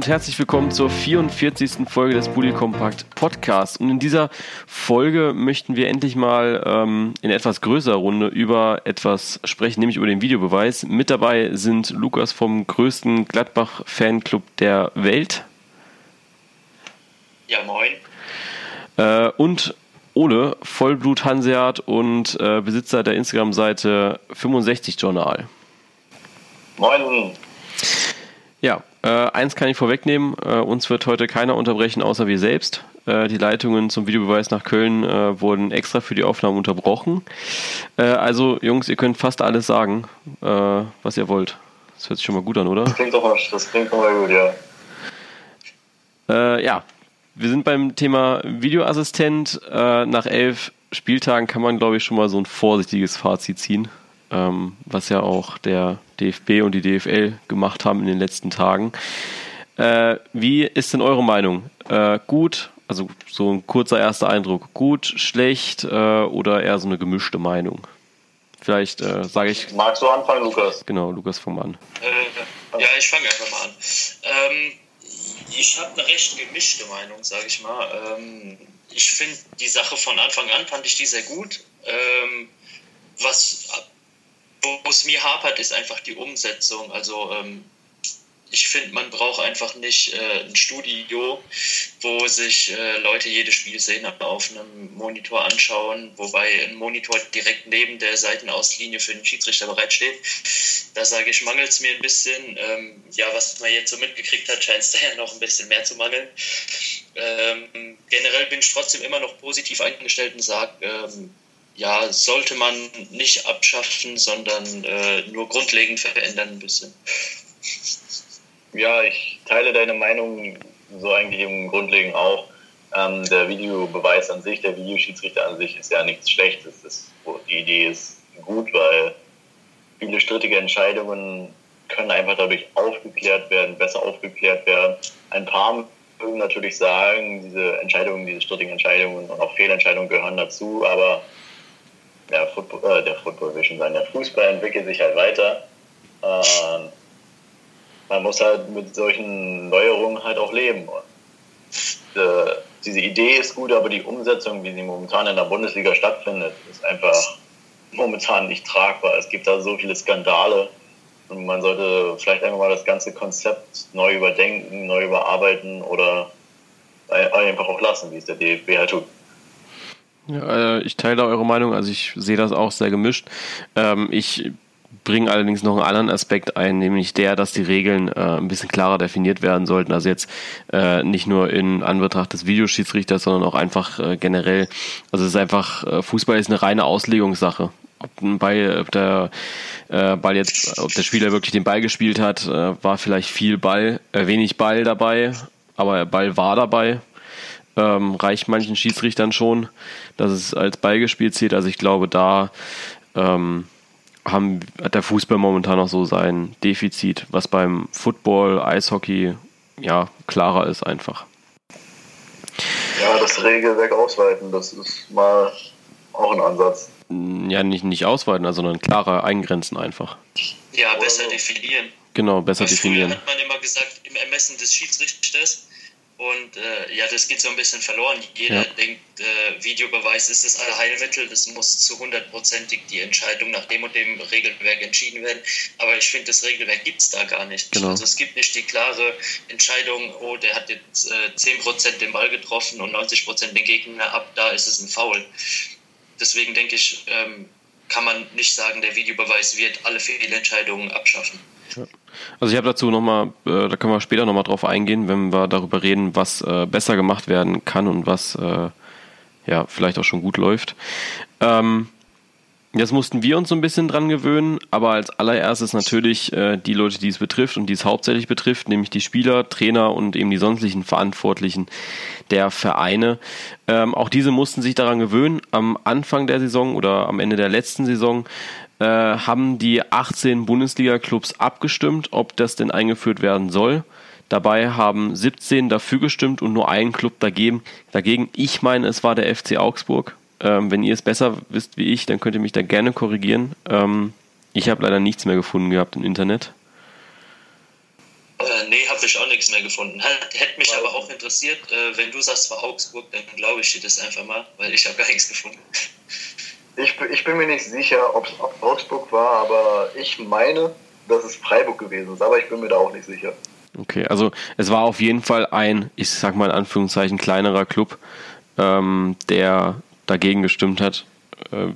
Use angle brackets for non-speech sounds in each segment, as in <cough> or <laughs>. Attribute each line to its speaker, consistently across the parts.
Speaker 1: Und herzlich willkommen zur 44. Folge des Bully Compact Podcasts. Und in dieser Folge möchten wir endlich mal ähm, in etwas größerer Runde über etwas sprechen, nämlich über den Videobeweis. Mit dabei sind Lukas vom größten Gladbach-Fanclub der Welt.
Speaker 2: Ja, moin.
Speaker 1: Äh, und Ole, Vollblut-Hanseat und äh, Besitzer der Instagram-Seite 65 Journal.
Speaker 2: Moin.
Speaker 1: Ja, äh, eins kann ich vorwegnehmen, äh, uns wird heute keiner unterbrechen, außer wir selbst. Äh, die Leitungen zum Videobeweis nach Köln äh, wurden extra für die Aufnahme unterbrochen. Äh, also, Jungs, ihr könnt fast alles sagen, äh, was ihr wollt. Das hört sich schon mal gut an, oder?
Speaker 2: Das klingt doch mal, das klingt doch mal gut, ja.
Speaker 1: ja, wir sind beim Thema Videoassistent. nach elf Spieltagen kann man, glaube ich, schon mal so ein vorsichtiges Fazit ziehen ähm, was ja auch der DFB und die DFL gemacht haben in den letzten Tagen. Äh, wie ist denn eure Meinung? Äh, gut, also so ein kurzer erster Eindruck, gut, schlecht äh, oder eher so eine gemischte Meinung? Vielleicht äh, sage ich.
Speaker 2: Magst du anfangen, Lukas?
Speaker 1: Genau, Lukas, fang mal an.
Speaker 3: Äh, ja, ich fange einfach mal an. Ähm, ich habe eine recht gemischte Meinung, sage ich mal. Ähm, ich finde die Sache von Anfang an fand ich die sehr gut. Ähm, was wo es mir hapert, ist einfach die Umsetzung. Also ähm, ich finde, man braucht einfach nicht äh, ein Studio, wo sich äh, Leute jede Spielszene auf einem Monitor anschauen, wobei ein Monitor direkt neben der Seitenauslinie für den Schiedsrichter bereitsteht. Da sage ich, mangelt es mir ein bisschen. Ähm, ja, was man jetzt so mitgekriegt hat, scheint es da <laughs> ja noch ein bisschen mehr zu mangeln. Ähm, generell bin ich trotzdem immer noch positiv eingestellt und sage, ähm, ja, sollte man nicht abschaffen, sondern äh, nur grundlegend verändern ein bisschen.
Speaker 2: Ja, ich teile deine Meinung so eigentlich im Grundlegend auch. Ähm, der Videobeweis an sich, der Videoschiedsrichter an sich ist ja nichts Schlechtes. Das, die Idee ist gut, weil viele strittige Entscheidungen können einfach dadurch aufgeklärt werden, besser aufgeklärt werden. Ein paar mögen natürlich sagen, diese Entscheidungen, diese strittigen Entscheidungen und auch Fehlentscheidungen gehören dazu, aber der Football, äh, der Football schon sein, der Fußball entwickelt sich halt weiter. Ähm, man muss halt mit solchen Neuerungen halt auch leben. Und, äh, diese Idee ist gut, aber die Umsetzung, wie sie momentan in der Bundesliga stattfindet, ist einfach momentan nicht tragbar. Es gibt da so viele Skandale und man sollte vielleicht einfach mal das ganze Konzept neu überdenken, neu überarbeiten oder einfach auch lassen, wie es der DFB halt tut.
Speaker 1: Ja, äh, ich teile eure Meinung, also ich sehe das auch sehr gemischt. Ähm, ich bringe allerdings noch einen anderen Aspekt ein, nämlich der, dass die Regeln äh, ein bisschen klarer definiert werden sollten. Also jetzt äh, nicht nur in Anbetracht des Videoschiedsrichters, sondern auch einfach generell. Also es ist einfach, Fußball ist eine reine Auslegungssache. Ob, ein Ball, ob der Ball jetzt, ob der Spieler wirklich den Ball gespielt hat, war vielleicht viel Ball, wenig Ball dabei, aber Ball war dabei ähm, reicht manchen Schiedsrichtern schon, dass es als Beigespiel zählt. Also ich glaube, da ähm, haben, hat der Fußball momentan noch so sein Defizit, was beim Football, Eishockey ja klarer ist einfach.
Speaker 2: Ja, das Regelwerk ausweiten, das ist mal auch ein Ansatz.
Speaker 1: Ja, nicht, nicht ausweiten, sondern klarer eingrenzen einfach.
Speaker 3: Ja, besser definieren.
Speaker 1: Genau, besser
Speaker 3: Was
Speaker 1: definieren.
Speaker 3: hat man immer gesagt, im Ermessen des Schiedsrichters und äh, ja, das geht so ein bisschen verloren. Jeder ja. denkt, äh, Videobeweis ist das Allheilmittel, das muss zu hundertprozentig die Entscheidung nach dem und dem Regelwerk entschieden werden. Aber ich finde, das Regelwerk gibt es da gar nicht. Genau. Also es gibt nicht die klare Entscheidung, oh, der hat jetzt äh, 10% den Ball getroffen und 90% den Gegner ab, da ist es ein Foul. Deswegen denke ich, ähm, kann man nicht sagen, der Videobeweis wird alle Fehlentscheidungen abschaffen.
Speaker 1: Ja. Also ich habe dazu nochmal, äh, da können wir später nochmal drauf eingehen, wenn wir darüber reden, was äh, besser gemacht werden kann und was äh, ja vielleicht auch schon gut läuft. Ähm, Jetzt mussten wir uns so ein bisschen dran gewöhnen, aber als allererstes natürlich äh, die Leute, die es betrifft und die es hauptsächlich betrifft, nämlich die Spieler, Trainer und eben die sonstigen Verantwortlichen der Vereine. Ähm, auch diese mussten sich daran gewöhnen. Am Anfang der Saison oder am Ende der letzten Saison äh, haben die 18 Bundesliga-Clubs abgestimmt, ob das denn eingeführt werden soll. Dabei haben 17 dafür gestimmt und nur ein Club dagegen. dagegen. Ich meine, es war der FC Augsburg. Ähm, wenn ihr es besser wisst wie ich, dann könnt ihr mich da gerne korrigieren. Ähm, ich habe leider nichts mehr gefunden gehabt im Internet.
Speaker 3: Äh, nee, habe ich auch nichts mehr gefunden. Hätte mich aber auch interessiert, äh, wenn du sagst, war Augsburg, dann glaube ich dir das einfach mal, weil ich habe gar nichts gefunden.
Speaker 2: Ich, ich bin mir nicht sicher, ob es Augsburg war, aber ich meine, dass es Freiburg gewesen ist, aber ich bin mir da auch nicht sicher.
Speaker 1: Okay, also es war auf jeden Fall ein, ich sag mal in Anführungszeichen, kleinerer Club, ähm, der dagegen gestimmt hat. Äh,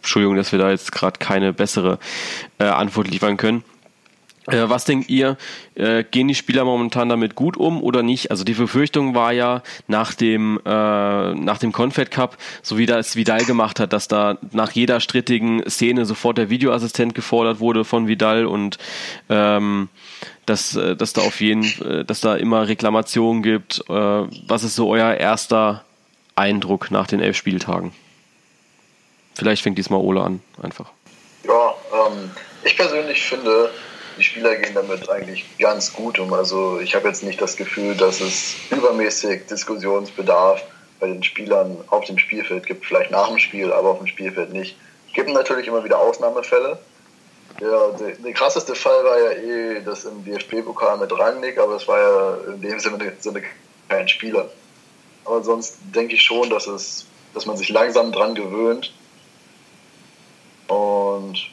Speaker 1: Entschuldigung, dass wir da jetzt gerade keine bessere äh, Antwort liefern können. Äh, was denkt ihr, äh, gehen die Spieler momentan damit gut um oder nicht? Also die Befürchtung war ja nach dem äh, nach dem Confed Cup, so wie das Vidal gemacht hat, dass da nach jeder strittigen Szene sofort der Videoassistent gefordert wurde von Vidal und ähm, dass, äh, dass da auf jeden, dass da immer Reklamationen gibt. Was ist so euer erster Eindruck nach den elf Spieltagen? Vielleicht fängt diesmal Ole an, einfach.
Speaker 2: Ja, ähm, ich persönlich finde, die Spieler gehen damit eigentlich ganz gut um. Also ich habe jetzt nicht das Gefühl, dass es übermäßig Diskussionsbedarf bei den Spielern auf dem Spielfeld gibt. Vielleicht nach dem Spiel, aber auf dem Spielfeld nicht. Es gibt natürlich immer wieder Ausnahmefälle. Ja, der, der, krasseste Fall war ja eh das im DFB-Pokal mit Rangnick, aber es war ja in dem Sinne, Sinne kein Spieler. Aber sonst denke ich schon, dass, es, dass man sich langsam dran gewöhnt. Und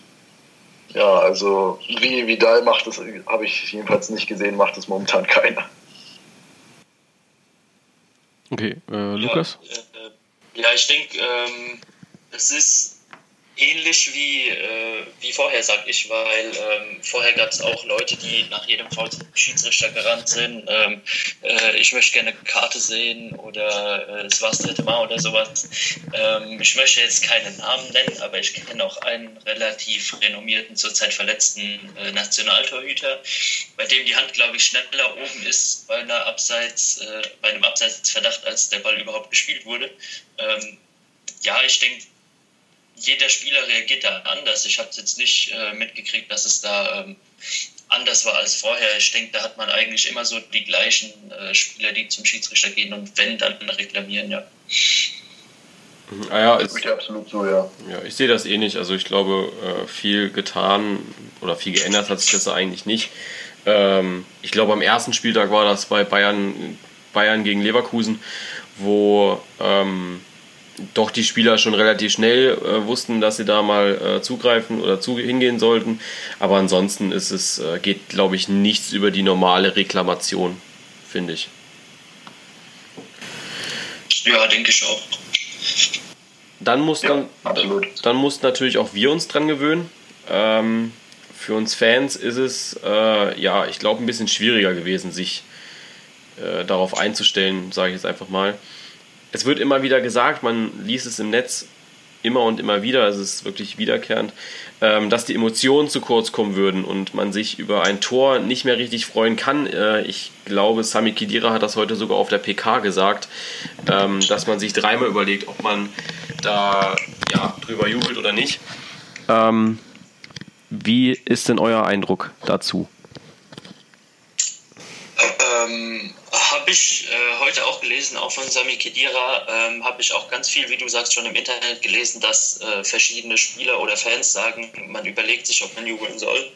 Speaker 2: ja, also wie Vidal macht das, habe ich jedenfalls nicht gesehen, macht es momentan keiner.
Speaker 1: Okay, äh, Lukas?
Speaker 3: Ja, äh, ja ich denke, ähm, es ist ähnlich wie, äh, wie vorher, sag ich, weil ähm, vorher gab es auch Leute, die nach jedem Foul zum Schiedsrichter gerannt sind. Ähm, äh, ich möchte gerne eine Karte sehen oder äh, es war das dritte Mal oder sowas. Ähm, ich möchte jetzt keinen Namen nennen, aber ich kenne auch einen relativ renommierten, zurzeit verletzten äh, Nationaltorhüter, bei dem die Hand, glaube ich, schneller oben ist bei, einer Abseits, äh, bei einem Abseitsverdacht, als der Ball überhaupt gespielt wurde. Ähm, ja, ich denke, jeder Spieler reagiert da anders. Ich habe jetzt nicht äh, mitgekriegt, dass es da ähm, anders war als vorher. Ich denke, da hat man eigentlich immer so die gleichen äh, Spieler, die zum Schiedsrichter gehen und wenn, dann reklamieren, ja.
Speaker 1: Ah ja, ist,
Speaker 2: ich absolut so, ja.
Speaker 1: Ja, ich sehe das ähnlich. Eh also ich glaube, äh, viel getan oder viel geändert hat sich das eigentlich nicht. Ähm, ich glaube, am ersten Spieltag war das bei Bayern, Bayern gegen Leverkusen, wo ähm, doch die Spieler schon relativ schnell äh, wussten, dass sie da mal äh, zugreifen oder zu, hingehen sollten. Aber ansonsten ist es, äh, geht, glaube ich, nichts über die normale Reklamation, finde ich.
Speaker 3: Ja, denke ich auch.
Speaker 1: Dann muss, ja, dann, dann muss natürlich auch wir uns dran gewöhnen. Ähm, für uns Fans ist es, äh, ja, ich glaube, ein bisschen schwieriger gewesen, sich äh, darauf einzustellen, sage ich jetzt einfach mal es wird immer wieder gesagt, man liest es im Netz immer und immer wieder, es ist wirklich wiederkehrend, ähm, dass die Emotionen zu kurz kommen würden und man sich über ein Tor nicht mehr richtig freuen kann. Äh, ich glaube, Sami Kidira hat das heute sogar auf der PK gesagt, ähm, dass man sich dreimal überlegt, ob man da ja, drüber jubelt oder nicht. Ähm, wie ist denn euer Eindruck dazu?
Speaker 3: Ähm, habe ich äh, heute auch gelesen, auch von Sami Kedira, ähm, habe ich auch ganz viel, wie du sagst, schon im Internet gelesen, dass äh, verschiedene Spieler oder Fans sagen, man überlegt sich, ob man jubeln soll.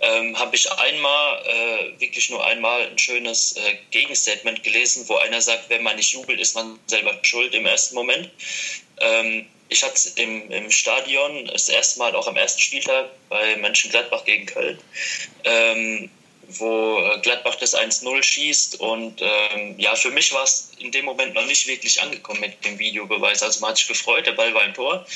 Speaker 3: Ähm, habe ich einmal, äh, wirklich nur einmal, ein schönes äh, Gegenstatement gelesen, wo einer sagt, wenn man nicht jubelt, ist man selber schuld im ersten Moment. Ähm, ich hatte es im, im Stadion das erste Mal auch am ersten Spieltag bei Mönchengladbach gegen Köln. Wo äh, Gladbach das 1-0 schießt. Und ähm, ja, für mich war es in dem Moment noch nicht wirklich angekommen mit dem Videobeweis. Also man hat sich gefreut, der Ball war im Tor.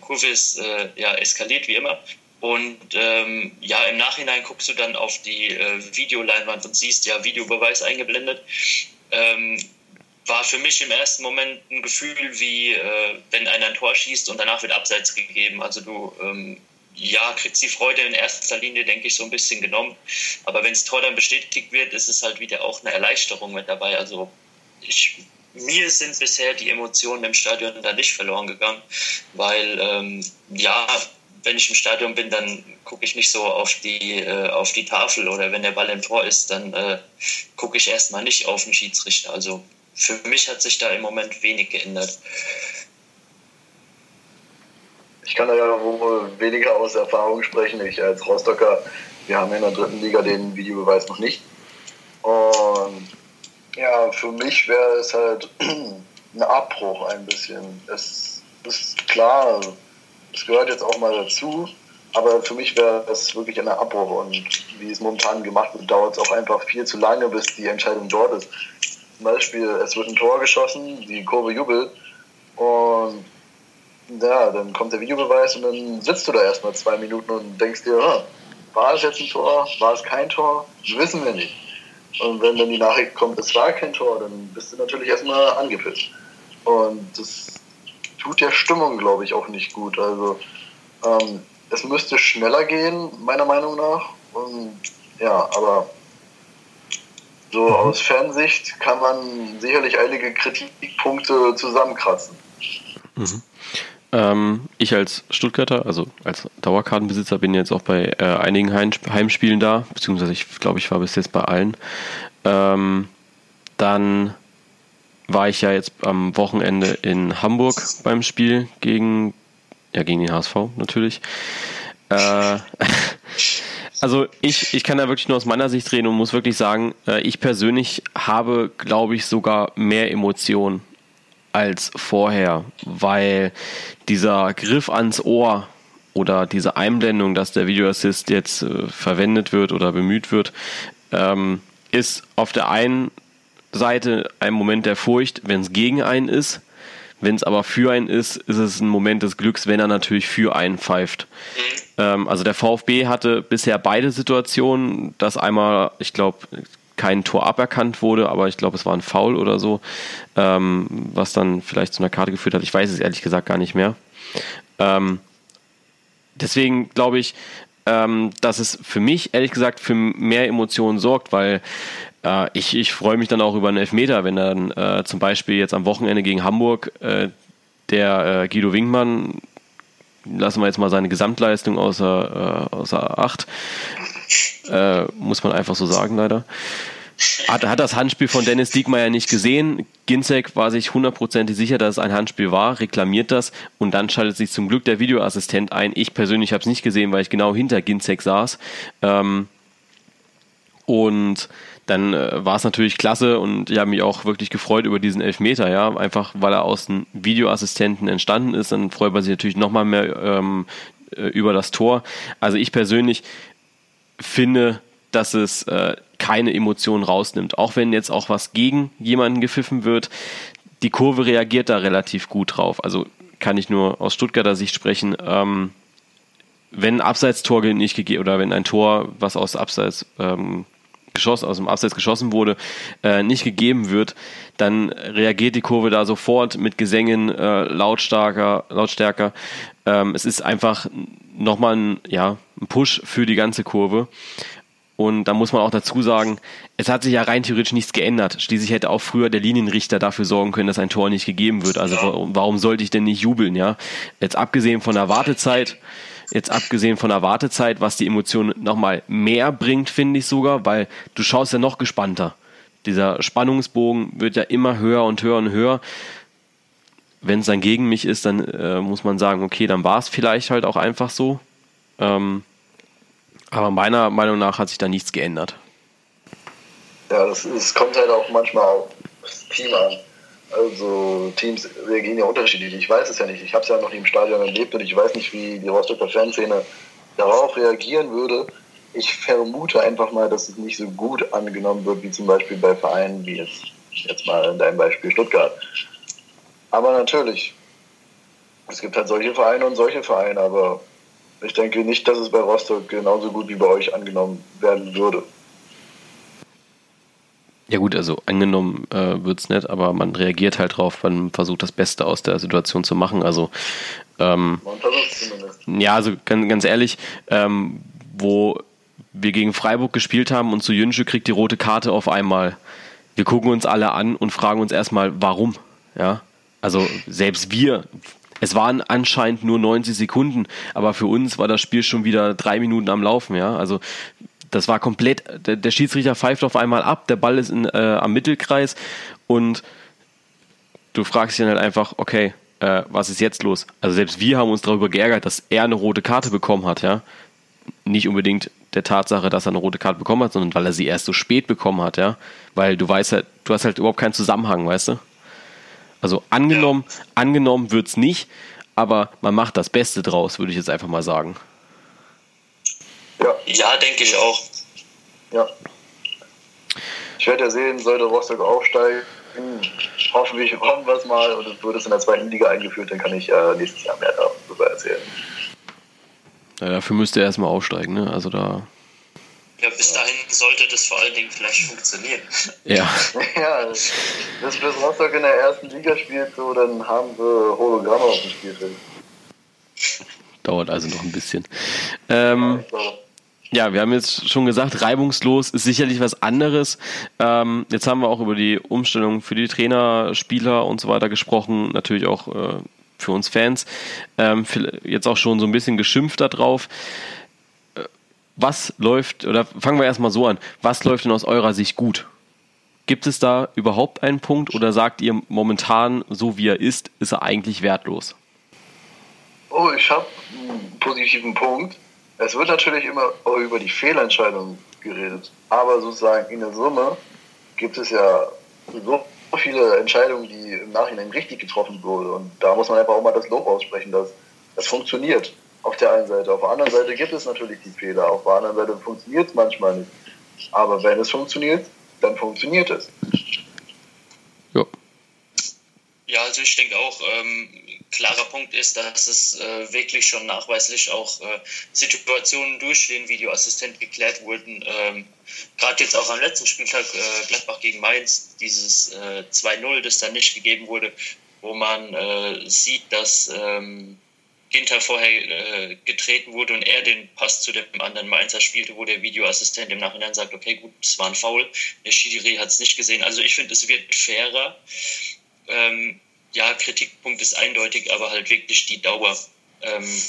Speaker 3: Kurve ist äh, ja, eskaliert wie immer. Und ähm, ja, im Nachhinein guckst du dann auf die äh, Videoleinwand und siehst ja Videobeweis eingeblendet. Ähm, war für mich im ersten Moment ein Gefühl wie, äh, wenn einer ein Tor schießt und danach wird Abseits gegeben. Also du ähm, ja, kriegt die Freude in erster Linie, denke ich, so ein bisschen genommen. Aber wenn das Tor dann bestätigt wird, ist es halt wieder auch eine Erleichterung mit dabei. Also ich, mir sind bisher die Emotionen im Stadion da nicht verloren gegangen, weil ähm, ja, wenn ich im Stadion bin, dann gucke ich nicht so auf die, äh, auf die Tafel oder wenn der Ball im Tor ist, dann äh, gucke ich erstmal nicht auf den Schiedsrichter. Also für mich hat sich da im Moment wenig geändert
Speaker 2: ich kann da ja wohl weniger aus Erfahrung sprechen. Ich als Rostocker, wir haben in der dritten Liga den Videobeweis noch nicht. Und ja, für mich wäre es halt <clears throat> ein Abbruch ein bisschen. Es ist klar, es gehört jetzt auch mal dazu, aber für mich wäre es wirklich ein Abbruch und wie es momentan gemacht wird, dauert es auch einfach viel zu lange, bis die Entscheidung dort ist. Zum Beispiel, es wird ein Tor geschossen, die Kurve jubelt und ja, dann kommt der Videobeweis und dann sitzt du da erstmal zwei Minuten und denkst dir, hm, war es jetzt ein Tor, war es kein Tor? Wissen wir nicht. Und wenn dann die Nachricht kommt, es war kein Tor, dann bist du natürlich erstmal angepisst. Und das tut der Stimmung, glaube ich, auch nicht gut. Also ähm, es müsste schneller gehen, meiner Meinung nach. Und ja, aber so mhm. aus Fernsicht kann man sicherlich einige Kritikpunkte zusammenkratzen.
Speaker 1: Mhm. Ähm, ich als Stuttgarter, also als Dauerkartenbesitzer, bin jetzt auch bei äh, einigen Heimspielen da, beziehungsweise ich glaube, ich war bis jetzt bei allen. Ähm, dann war ich ja jetzt am Wochenende in Hamburg beim Spiel gegen, ja, gegen den HSV natürlich. Äh, <laughs> also ich, ich kann da wirklich nur aus meiner Sicht reden und muss wirklich sagen, äh, ich persönlich habe, glaube ich, sogar mehr Emotionen als vorher, weil dieser Griff ans Ohr oder diese Einblendung, dass der Video Assist jetzt äh, verwendet wird oder bemüht wird, ähm, ist auf der einen Seite ein Moment der Furcht, wenn es gegen einen ist. Wenn es aber für einen ist, ist es ein Moment des Glücks, wenn er natürlich für einen pfeift. Ähm, also der VfB hatte bisher beide Situationen, dass einmal, ich glaube, kein Tor aberkannt wurde, aber ich glaube, es war ein Foul oder so, ähm, was dann vielleicht zu einer Karte geführt hat. Ich weiß es ehrlich gesagt gar nicht mehr. Ähm, deswegen glaube ich, ähm, dass es für mich ehrlich gesagt für mehr Emotionen sorgt, weil äh, ich, ich freue mich dann auch über einen Elfmeter, wenn dann äh, zum Beispiel jetzt am Wochenende gegen Hamburg äh, der äh, Guido Winkmann lassen wir jetzt mal seine Gesamtleistung außer, äh, außer Acht. Äh, muss man einfach so sagen, leider. Hat, hat das Handspiel von Dennis Diekmeyer nicht gesehen. Ginzek war sich hundertprozentig sicher, dass es ein Handspiel war, reklamiert das und dann schaltet sich zum Glück der Videoassistent ein. Ich persönlich habe es nicht gesehen, weil ich genau hinter Ginzek saß. Ähm, und dann äh, war es natürlich klasse und ich habe mich auch wirklich gefreut über diesen Elfmeter, ja, einfach weil er aus dem Videoassistenten entstanden ist, dann freut man sich natürlich nochmal mehr ähm, äh, über das Tor. Also ich persönlich finde, dass es äh, keine Emotionen rausnimmt, auch wenn jetzt auch was gegen jemanden gepfiffen wird. Die Kurve reagiert da relativ gut drauf. Also kann ich nur aus Stuttgarter Sicht sprechen. Ähm, wenn ein Abseitstor nicht gegeben oder wenn ein Tor, was aus Abseits ähm, geschossen, aus dem Abseits geschossen wurde, äh, nicht gegeben wird, dann reagiert die Kurve da sofort mit Gesängen äh, lautstarker, lautstärker. Ähm, es ist einfach nochmal ein, ja, ein Push für die ganze Kurve. Und da muss man auch dazu sagen, es hat sich ja rein theoretisch nichts geändert. Schließlich hätte auch früher der Linienrichter dafür sorgen können, dass ein Tor nicht gegeben wird. Also warum sollte ich denn nicht jubeln, ja? Jetzt abgesehen von der Wartezeit, Jetzt abgesehen von der Wartezeit, was die Emotionen nochmal mehr bringt, finde ich sogar, weil du schaust ja noch gespannter. Dieser Spannungsbogen wird ja immer höher und höher und höher. Wenn es dann gegen mich ist, dann äh, muss man sagen, okay, dann war es vielleicht halt auch einfach so. Ähm, aber meiner Meinung nach hat sich da nichts geändert.
Speaker 2: Ja, das, das kommt halt auch manchmal auf das Team an. Also Teams reagieren ja unterschiedlich. Ich weiß es ja nicht. Ich habe es ja noch nie im Stadion erlebt und ich weiß nicht, wie die Rostocker Fanszene darauf reagieren würde. Ich vermute einfach mal, dass es nicht so gut angenommen wird, wie zum Beispiel bei Vereinen wie jetzt, jetzt mal in deinem Beispiel Stuttgart. Aber natürlich, es gibt halt solche Vereine und solche Vereine, aber ich denke nicht, dass es bei Rostock genauso gut wie bei euch angenommen werden würde.
Speaker 1: Ja gut, also angenommen äh, wird es nicht, aber man reagiert halt drauf, man versucht das Beste aus der Situation zu machen. Also ähm, ja, also ganz, ganz ehrlich, ähm, wo wir gegen Freiburg gespielt haben und zu Jünsche kriegt die rote Karte auf einmal. Wir gucken uns alle an und fragen uns erstmal, warum. Ja, also selbst wir, es waren anscheinend nur 90 Sekunden, aber für uns war das Spiel schon wieder drei Minuten am Laufen. Ja, also das war komplett, der, der Schiedsrichter pfeift auf einmal ab, der Ball ist in, äh, am Mittelkreis und du fragst dich dann halt einfach, okay, äh, was ist jetzt los? Also selbst wir haben uns darüber geärgert, dass er eine rote Karte bekommen hat, ja. Nicht unbedingt der Tatsache, dass er eine rote Karte bekommen hat, sondern weil er sie erst so spät bekommen hat, ja. Weil du weißt halt, du hast halt überhaupt keinen Zusammenhang, weißt du? Also angenommen, ja. angenommen wird's nicht, aber man macht das Beste draus, würde ich jetzt einfach mal sagen.
Speaker 3: Ja, ja denke ich auch.
Speaker 2: Ja. Ich werde ja sehen, sollte Rostock aufsteigen, hoffentlich hoffen wir es mal und es wird es in der zweiten Liga eingeführt, dann kann ich äh, nächstes Jahr mehr darüber erzählen.
Speaker 1: Ja, dafür müsste er erstmal aufsteigen, ne? Also da.
Speaker 3: Ja, bis dahin sollte das vor allen Dingen vielleicht funktionieren.
Speaker 1: Ja.
Speaker 2: ja, bis, bis Rostock in der ersten Liga spielt, so, dann haben wir Hologramme auf dem Spielfeld.
Speaker 1: Dauert also noch ein bisschen. Ähm, ja, wir haben jetzt schon gesagt, reibungslos ist sicherlich was anderes. Ähm, jetzt haben wir auch über die Umstellung für die Trainer, Spieler und so weiter gesprochen, natürlich auch äh, für uns Fans. Ähm, jetzt auch schon so ein bisschen geschimpft darauf. Was läuft, oder fangen wir erstmal so an, was läuft denn aus eurer Sicht gut? Gibt es da überhaupt einen Punkt oder sagt ihr momentan, so wie er ist, ist er eigentlich wertlos?
Speaker 2: Oh, ich habe einen positiven Punkt. Es wird natürlich immer über die Fehlentscheidung geredet, aber sozusagen in der Summe gibt es ja so viele Entscheidungen, die im Nachhinein richtig getroffen wurden. Und da muss man einfach auch mal das Lob aussprechen, dass es funktioniert. Auf der einen Seite. Auf der anderen Seite gibt es natürlich die Fehler. Auf der anderen Seite funktioniert es manchmal nicht. Aber wenn es funktioniert, dann funktioniert es.
Speaker 3: Ja. Ja, also ich denke auch, ähm, klarer Punkt ist, dass es äh, wirklich schon nachweislich auch äh, Situationen durch den Videoassistent geklärt wurden. Ähm, Gerade jetzt auch am letzten Spieltag äh, Gladbach gegen Mainz, dieses 2-0, äh, das dann nicht gegeben wurde, wo man äh, sieht, dass ähm, Ginter vorher äh, getreten wurde und er den Pass zu dem anderen Mainzer spielte, wo der Videoassistent im Nachhinein sagt, okay, gut, es war ein Foul, der Schiri hat es nicht gesehen. Also ich finde, es wird fairer. Ähm, ja, Kritikpunkt ist eindeutig, aber halt wirklich die Dauer. Ähm,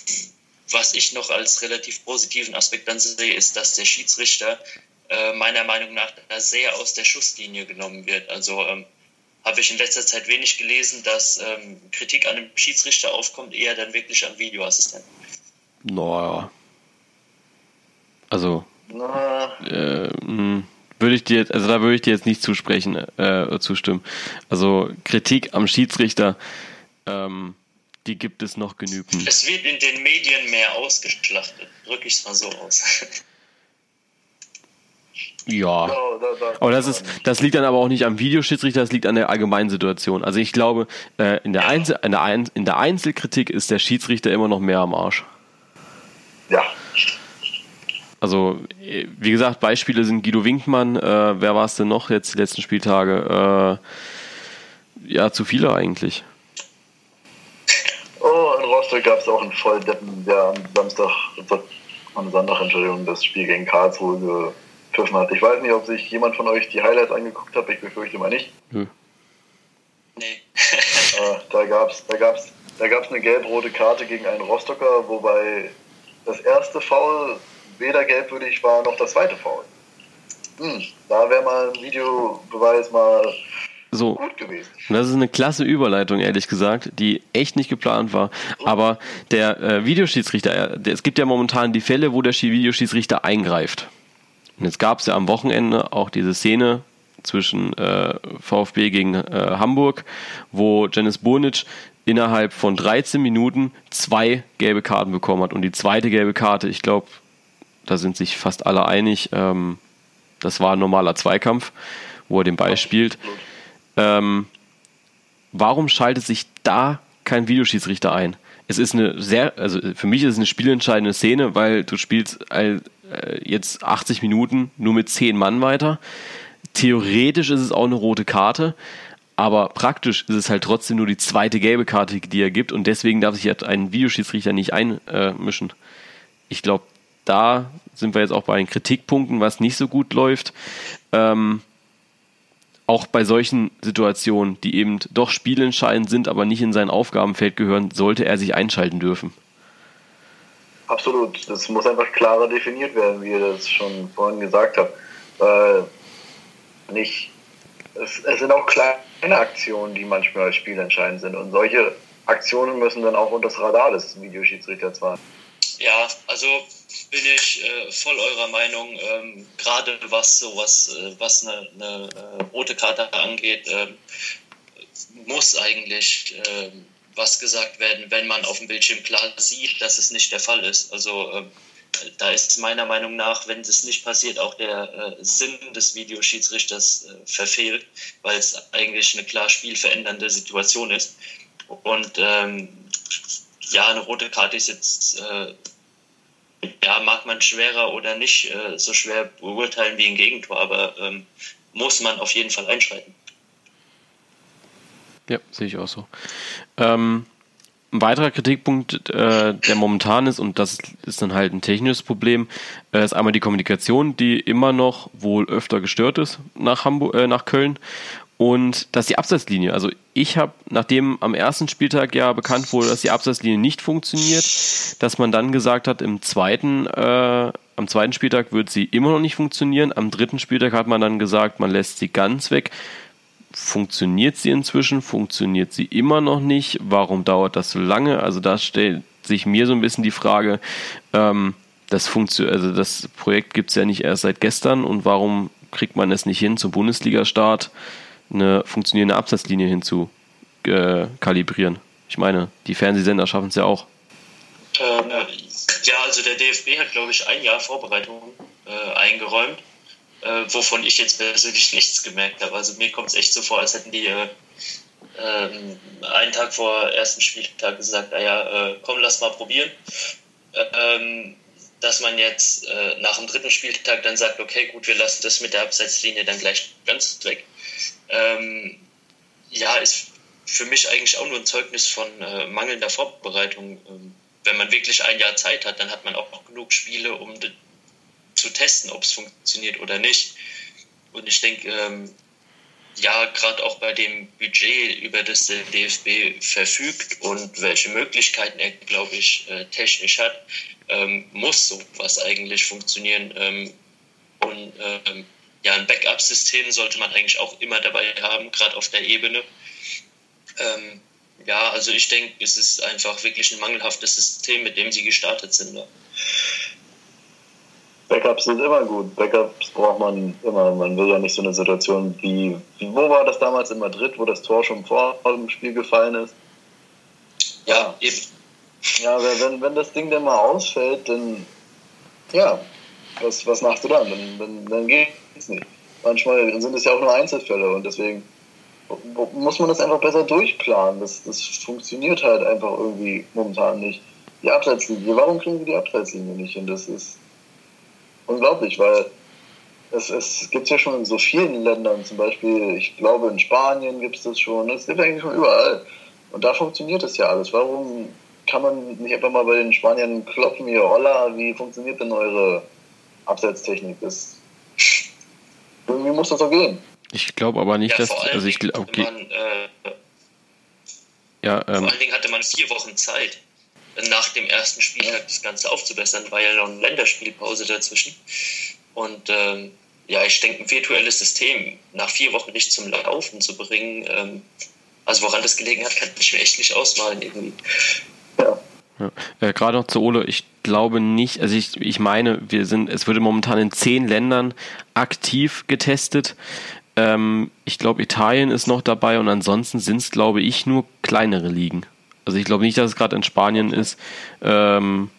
Speaker 3: was ich noch als relativ positiven Aspekt dann sehe, ist, dass der Schiedsrichter äh, meiner Meinung nach sehr aus der Schusslinie genommen wird. Also ähm, habe ich in letzter Zeit wenig gelesen, dass ähm, Kritik an dem Schiedsrichter aufkommt, eher dann wirklich an Videoassistenten.
Speaker 1: Naja. Also. Na. Äh, hm würde ich dir jetzt, also da würde ich dir jetzt nicht zusprechen, äh, zustimmen. Also Kritik am Schiedsrichter, ähm, die gibt es noch genügend.
Speaker 3: Es wird in den Medien mehr ausgeschlachtet, drücke ich es mal so aus. <laughs>
Speaker 1: Ja. Aber das ist, das liegt dann aber auch nicht am Videoschiedsrichter, das liegt an der allgemeinen Situation. Also ich glaube, äh, in, der Einzel, in, der Ein in der Einzelkritik ist der Schiedsrichter immer noch mehr am Arsch.
Speaker 2: Ja,
Speaker 1: also, wie gesagt, Beispiele sind Guido Winkmann, äh, wer war es denn noch jetzt die letzten Spieltage? Äh, ja, zu viele eigentlich.
Speaker 2: Oh, in Rostock gab es auch einen Volldeppen, der am Samstag, am Sonntag, Entschuldigung, das Spiel gegen Karlsruhe gepfiffen hat. Ich weiß nicht, ob sich jemand von euch die Highlights angeguckt hat, ich befürchte mal nicht. Hm. Nee. <laughs> äh, da gab es da gab's, da gab's eine gelb-rote Karte gegen einen Rostocker, wobei das erste Foul weder gelbwürdig war noch das zweite Foul. Hm, da wäre mal ein Videobeweis mal
Speaker 1: so. gut gewesen. Das ist eine klasse Überleitung, ehrlich gesagt, die echt nicht geplant war. Aber der äh, Videoschiedsrichter, der, es gibt ja momentan die Fälle, wo der Videoschiedsrichter eingreift. Und jetzt gab es ja am Wochenende auch diese Szene zwischen äh, VfB gegen äh, Hamburg, wo Janis Burnic innerhalb von 13 Minuten zwei gelbe Karten bekommen hat. Und die zweite gelbe Karte, ich glaube, da sind sich fast alle einig, ähm, das war ein normaler Zweikampf, wo er den Ball spielt. Ähm, warum schaltet sich da kein Videoschiedsrichter ein? Es ist eine sehr, also für mich ist es eine spielentscheidende Szene, weil du spielst jetzt 80 Minuten nur mit 10 Mann weiter. Theoretisch ist es auch eine rote Karte, aber praktisch ist es halt trotzdem nur die zweite gelbe Karte, die er gibt und deswegen darf sich halt ein Videoschiedsrichter nicht einmischen. Ich glaube, da sind wir jetzt auch bei den Kritikpunkten, was nicht so gut läuft. Ähm, auch bei solchen Situationen, die eben doch spielentscheidend sind, aber nicht in sein Aufgabenfeld gehören, sollte er sich einschalten dürfen.
Speaker 2: Absolut. Das muss einfach klarer definiert werden, wie ihr das schon vorhin gesagt habt. Äh, nicht, es, es sind auch kleine Aktionen, die manchmal spielentscheidend sind. Und solche Aktionen müssen dann auch unter das Radar des Videoschiedsrichters fahren.
Speaker 3: Ja, also bin ich äh, voll eurer Meinung. Ähm, Gerade was sowas, äh, was eine, eine äh, rote Karte angeht, ähm, muss eigentlich ähm, was gesagt werden, wenn man auf dem Bildschirm klar sieht, dass es nicht der Fall ist. Also ähm, da ist meiner Meinung nach, wenn das nicht passiert, auch der äh, Sinn des Videoschiedsrichters äh, verfehlt, weil es eigentlich eine klar spielverändernde Situation ist. Und ähm, ja, eine rote Karte ist jetzt, äh, ja, mag man schwerer oder nicht äh, so schwer beurteilen wie ein Gegentor, aber ähm, muss man auf jeden Fall einschreiten.
Speaker 1: Ja, sehe ich auch so. Ähm, ein weiterer Kritikpunkt, äh, der momentan ist, und das ist dann halt ein technisches Problem, äh, ist einmal die Kommunikation, die immer noch wohl öfter gestört ist nach Hamburg, äh, nach Köln. Und das ist die Abseitslinie. Also ich habe, nachdem am ersten Spieltag ja bekannt wurde, dass die Abseitslinie nicht funktioniert, dass man dann gesagt hat, im zweiten, äh, am zweiten Spieltag wird sie immer noch nicht funktionieren. Am dritten Spieltag hat man dann gesagt, man lässt sie ganz weg funktioniert sie inzwischen? Funktioniert sie immer noch nicht? Warum dauert das so lange? Also da stellt sich mir so ein bisschen die Frage, ähm, das, also das Projekt gibt es ja nicht erst seit gestern und warum kriegt man es nicht hin, zum Bundesliga-Start eine funktionierende Absatzlinie hinzu äh, kalibrieren? Ich meine, die Fernsehsender schaffen es ja auch.
Speaker 3: Ähm, ja, also der DFB hat, glaube ich, ein Jahr Vorbereitung äh, eingeräumt äh, wovon ich jetzt persönlich nichts gemerkt habe. Also mir kommt es echt so vor, als hätten die äh, ähm, einen Tag vor ersten Spieltag gesagt, naja, äh, komm, lass mal probieren. Ähm, dass man jetzt äh, nach dem dritten Spieltag dann sagt, okay, gut, wir lassen das mit der Abseitslinie dann gleich ganz weg. Ähm, ja, ist für mich eigentlich auch nur ein Zeugnis von äh, mangelnder Vorbereitung. Ähm, wenn man wirklich ein Jahr Zeit hat, dann hat man auch noch genug Spiele, um zu testen, ob es funktioniert oder nicht. Und ich denke, ähm, ja, gerade auch bei dem Budget, über das der DFB verfügt und welche Möglichkeiten er, glaube ich, äh, technisch hat, ähm, muss sowas eigentlich funktionieren. Ähm, und ähm, ja, ein Backup-System sollte man eigentlich auch immer dabei haben, gerade auf der Ebene. Ähm, ja, also ich denke, es ist einfach wirklich ein mangelhaftes System, mit dem sie gestartet sind. Ne?
Speaker 2: Backups sind immer gut. Backups braucht man immer. Man will ja nicht so eine Situation wie, wo war das damals in Madrid, wo das Tor schon vor dem Spiel gefallen ist?
Speaker 3: Ja, eben.
Speaker 2: Ja, wenn, wenn das Ding dann mal ausfällt, dann ja, was, was machst du dann? Dann, dann, dann geht's nicht. Manchmal sind es ja auch nur Einzelfälle und deswegen muss man das einfach besser durchplanen. Das, das funktioniert halt einfach irgendwie momentan nicht. Die Abseitslinie, warum kriegen wir die Abseitslinie nicht hin? Das ist unglaublich, weil es, es gibt ja schon in so vielen Ländern, zum Beispiel, ich glaube in Spanien gibt es das schon, es gibt eigentlich schon überall. Und da funktioniert das ja alles. Warum kann man nicht einfach mal bei den Spaniern klopfen, hier, holla, wie funktioniert denn eure Absetztechnik? Das, irgendwie muss das doch gehen.
Speaker 1: Ich glaube aber nicht, ja, dass. Also ich glaube, okay. Man,
Speaker 3: äh, ja, ähm, vor allen Dingen hatte man vier Wochen Zeit nach dem ersten Spieltag das Ganze aufzubessern, war ja noch eine Länderspielpause dazwischen. Und ähm, ja, ich denke, ein virtuelles System nach vier Wochen nicht zum Laufen zu bringen, ähm, also woran das gelegen hat, <laughs> kann ich mir echt nicht ausmalen irgendwie.
Speaker 1: Ja. Ja. Äh, Gerade noch zu Ole, ich glaube nicht, also ich, ich meine, wir sind, es würde momentan in zehn Ländern aktiv getestet. Ähm, ich glaube, Italien ist noch dabei und ansonsten sind es, glaube ich, nur kleinere Ligen. Also ich glaube nicht, dass es gerade in Spanien ist. Ähm,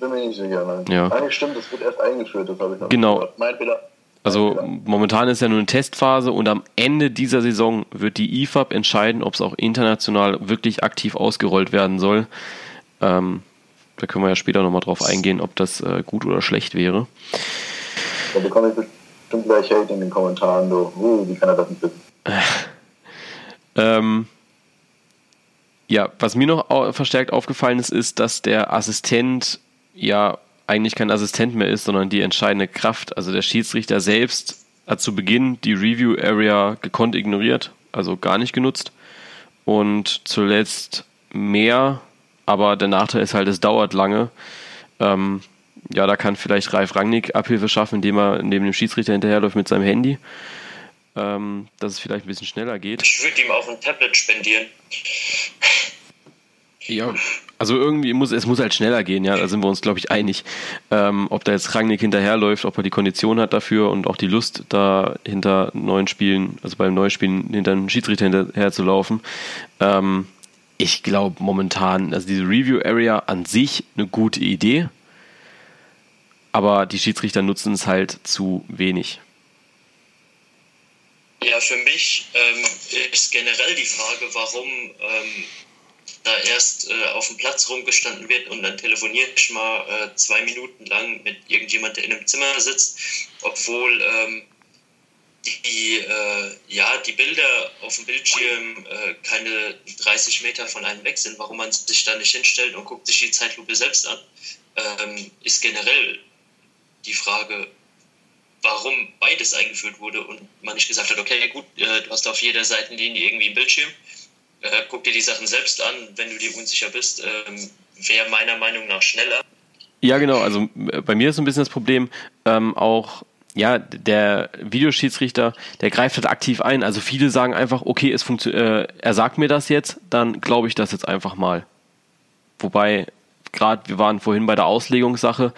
Speaker 2: Bin mir nicht sicher, nein. Ja. Eigentlich stimmt, das wird erst eingeführt, das habe ich noch
Speaker 1: Genau. Gehört. Mein Fehler. Also momentan ist ja nur eine Testphase und am Ende dieser Saison wird die IFAB entscheiden, ob es auch international wirklich aktiv ausgerollt werden soll. Ähm, da können wir ja später nochmal drauf eingehen, ob das äh, gut oder schlecht wäre.
Speaker 2: Da bekomme ich bestimmt gleich Hate in den Kommentaren, so, uh, wie kann er das nicht wissen? <laughs>
Speaker 1: ähm, ja, was mir noch verstärkt aufgefallen ist, ist, dass der Assistent ja eigentlich kein Assistent mehr ist, sondern die entscheidende Kraft. Also der Schiedsrichter selbst hat zu Beginn die Review Area gekonnt ignoriert, also gar nicht genutzt. Und zuletzt mehr, aber der Nachteil ist halt, es dauert lange. Ähm, ja, da kann vielleicht Ralf Rangnick Abhilfe schaffen, indem er neben dem Schiedsrichter hinterherläuft mit seinem Handy. Ähm, dass es vielleicht ein bisschen schneller geht.
Speaker 3: Ich würde ihm auch ein Tablet spendieren.
Speaker 1: Ja, Also irgendwie muss es muss halt schneller gehen, ja, da sind wir uns, glaube ich, einig. Ähm, ob da jetzt Rangnick hinterherläuft, ob er die Kondition hat dafür und auch die Lust, da hinter neuen Spielen, also beim Neuspielen hinter einem Schiedsrichter hinterher zu laufen. Ähm, ich glaube momentan, also diese Review-Area an sich eine gute Idee, aber die Schiedsrichter nutzen es halt zu wenig.
Speaker 3: Ja, für mich ähm, ist generell die Frage, warum ähm, da erst äh, auf dem Platz rumgestanden wird und dann telefoniere ich mal äh, zwei Minuten lang mit irgendjemand, der in einem Zimmer sitzt, obwohl ähm, die, äh, ja, die Bilder auf dem Bildschirm äh, keine 30 Meter von einem weg sind, warum man sich da nicht hinstellt und guckt sich die Zeitlupe selbst an, ähm, ist generell die Frage, warum beides eingeführt wurde und man nicht gesagt hat, okay, gut, äh, du hast auf jeder Seitenlinie irgendwie einen Bildschirm, äh, guck dir die Sachen selbst an, wenn du dir unsicher bist, ähm, wäre meiner Meinung nach schneller.
Speaker 1: Ja, genau, also äh, bei mir ist ein bisschen das Problem, ähm, auch ja, der Videoschiedsrichter, der greift halt aktiv ein. Also viele sagen einfach, okay, es funktioniert, äh, er sagt mir das jetzt, dann glaube ich das jetzt einfach mal. Wobei, gerade wir waren vorhin bei der Auslegungssache,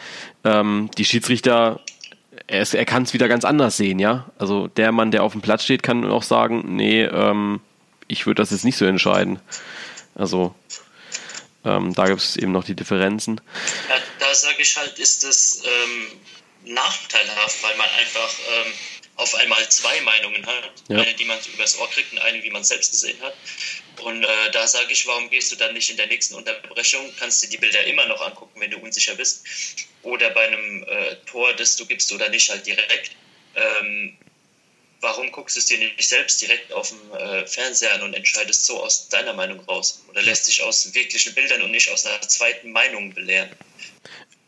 Speaker 1: ähm, die Schiedsrichter er, er kann es wieder ganz anders sehen, ja. Also der Mann, der auf dem Platz steht, kann auch sagen, nee, ähm, ich würde das jetzt nicht so entscheiden. Also ähm, da gibt es eben noch die Differenzen.
Speaker 3: Ja, da sage ich halt, ist es ähm, nachteilhaft, weil man einfach ähm, auf einmal zwei Meinungen hat. Ja. Eine, die man übers Ohr kriegt und eine, wie man es selbst gesehen hat. Und äh, da sage ich, warum gehst du dann nicht in der nächsten Unterbrechung? Kannst du die Bilder immer noch angucken, wenn du unsicher bist. Oder bei einem äh, Tor, das du gibst oder nicht, halt direkt. Ähm, warum guckst du es dir nicht selbst direkt auf dem äh, Fernseher an und entscheidest so aus deiner Meinung raus? Oder lässt dich aus wirklichen Bildern und nicht aus einer zweiten Meinung belehren?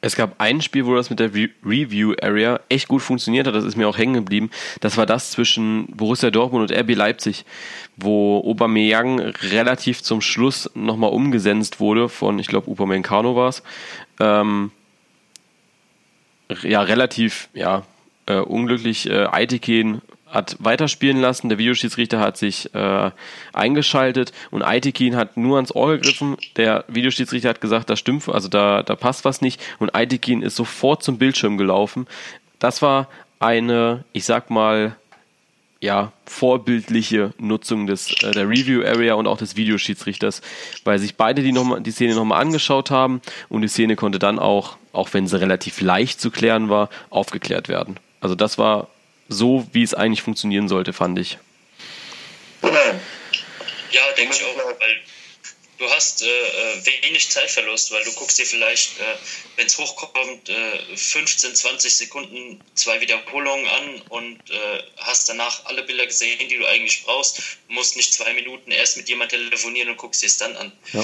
Speaker 1: Es gab ein Spiel, wo das mit der Re Review Area echt gut funktioniert hat. Das ist mir auch hängen geblieben. Das war das zwischen Borussia Dortmund und RB Leipzig, wo Aubameyang relativ zum Schluss nochmal umgesenzt wurde von, ich glaube, Upamecano war es. Ähm, ja, relativ, ja, äh, unglücklich. Äh, Aitekin hat weiterspielen lassen, der Videoschiedsrichter hat sich äh, eingeschaltet und Aitekin hat nur ans Ohr gegriffen. Der Videoschiedsrichter hat gesagt, da stimmt, also da, da passt was nicht und Aitekin ist sofort zum Bildschirm gelaufen. Das war eine, ich sag mal, ja, vorbildliche Nutzung des, äh, der Review Area und auch des Videoschiedsrichters, weil sich beide die, noch mal, die Szene nochmal angeschaut haben und die Szene konnte dann auch, auch wenn sie relativ leicht zu klären war, aufgeklärt werden. Also das war so, wie es eigentlich funktionieren sollte, fand ich.
Speaker 3: Ja, denke ich auch, weil du hast äh, äh, wenig Zeitverlust, weil du guckst dir vielleicht, äh, wenn es hochkommt, äh, 15, 20 Sekunden zwei Wiederholungen an und äh, hast danach alle Bilder gesehen, die du eigentlich brauchst. Du musst nicht zwei Minuten erst mit jemandem telefonieren und guckst dir es dann an. Ja.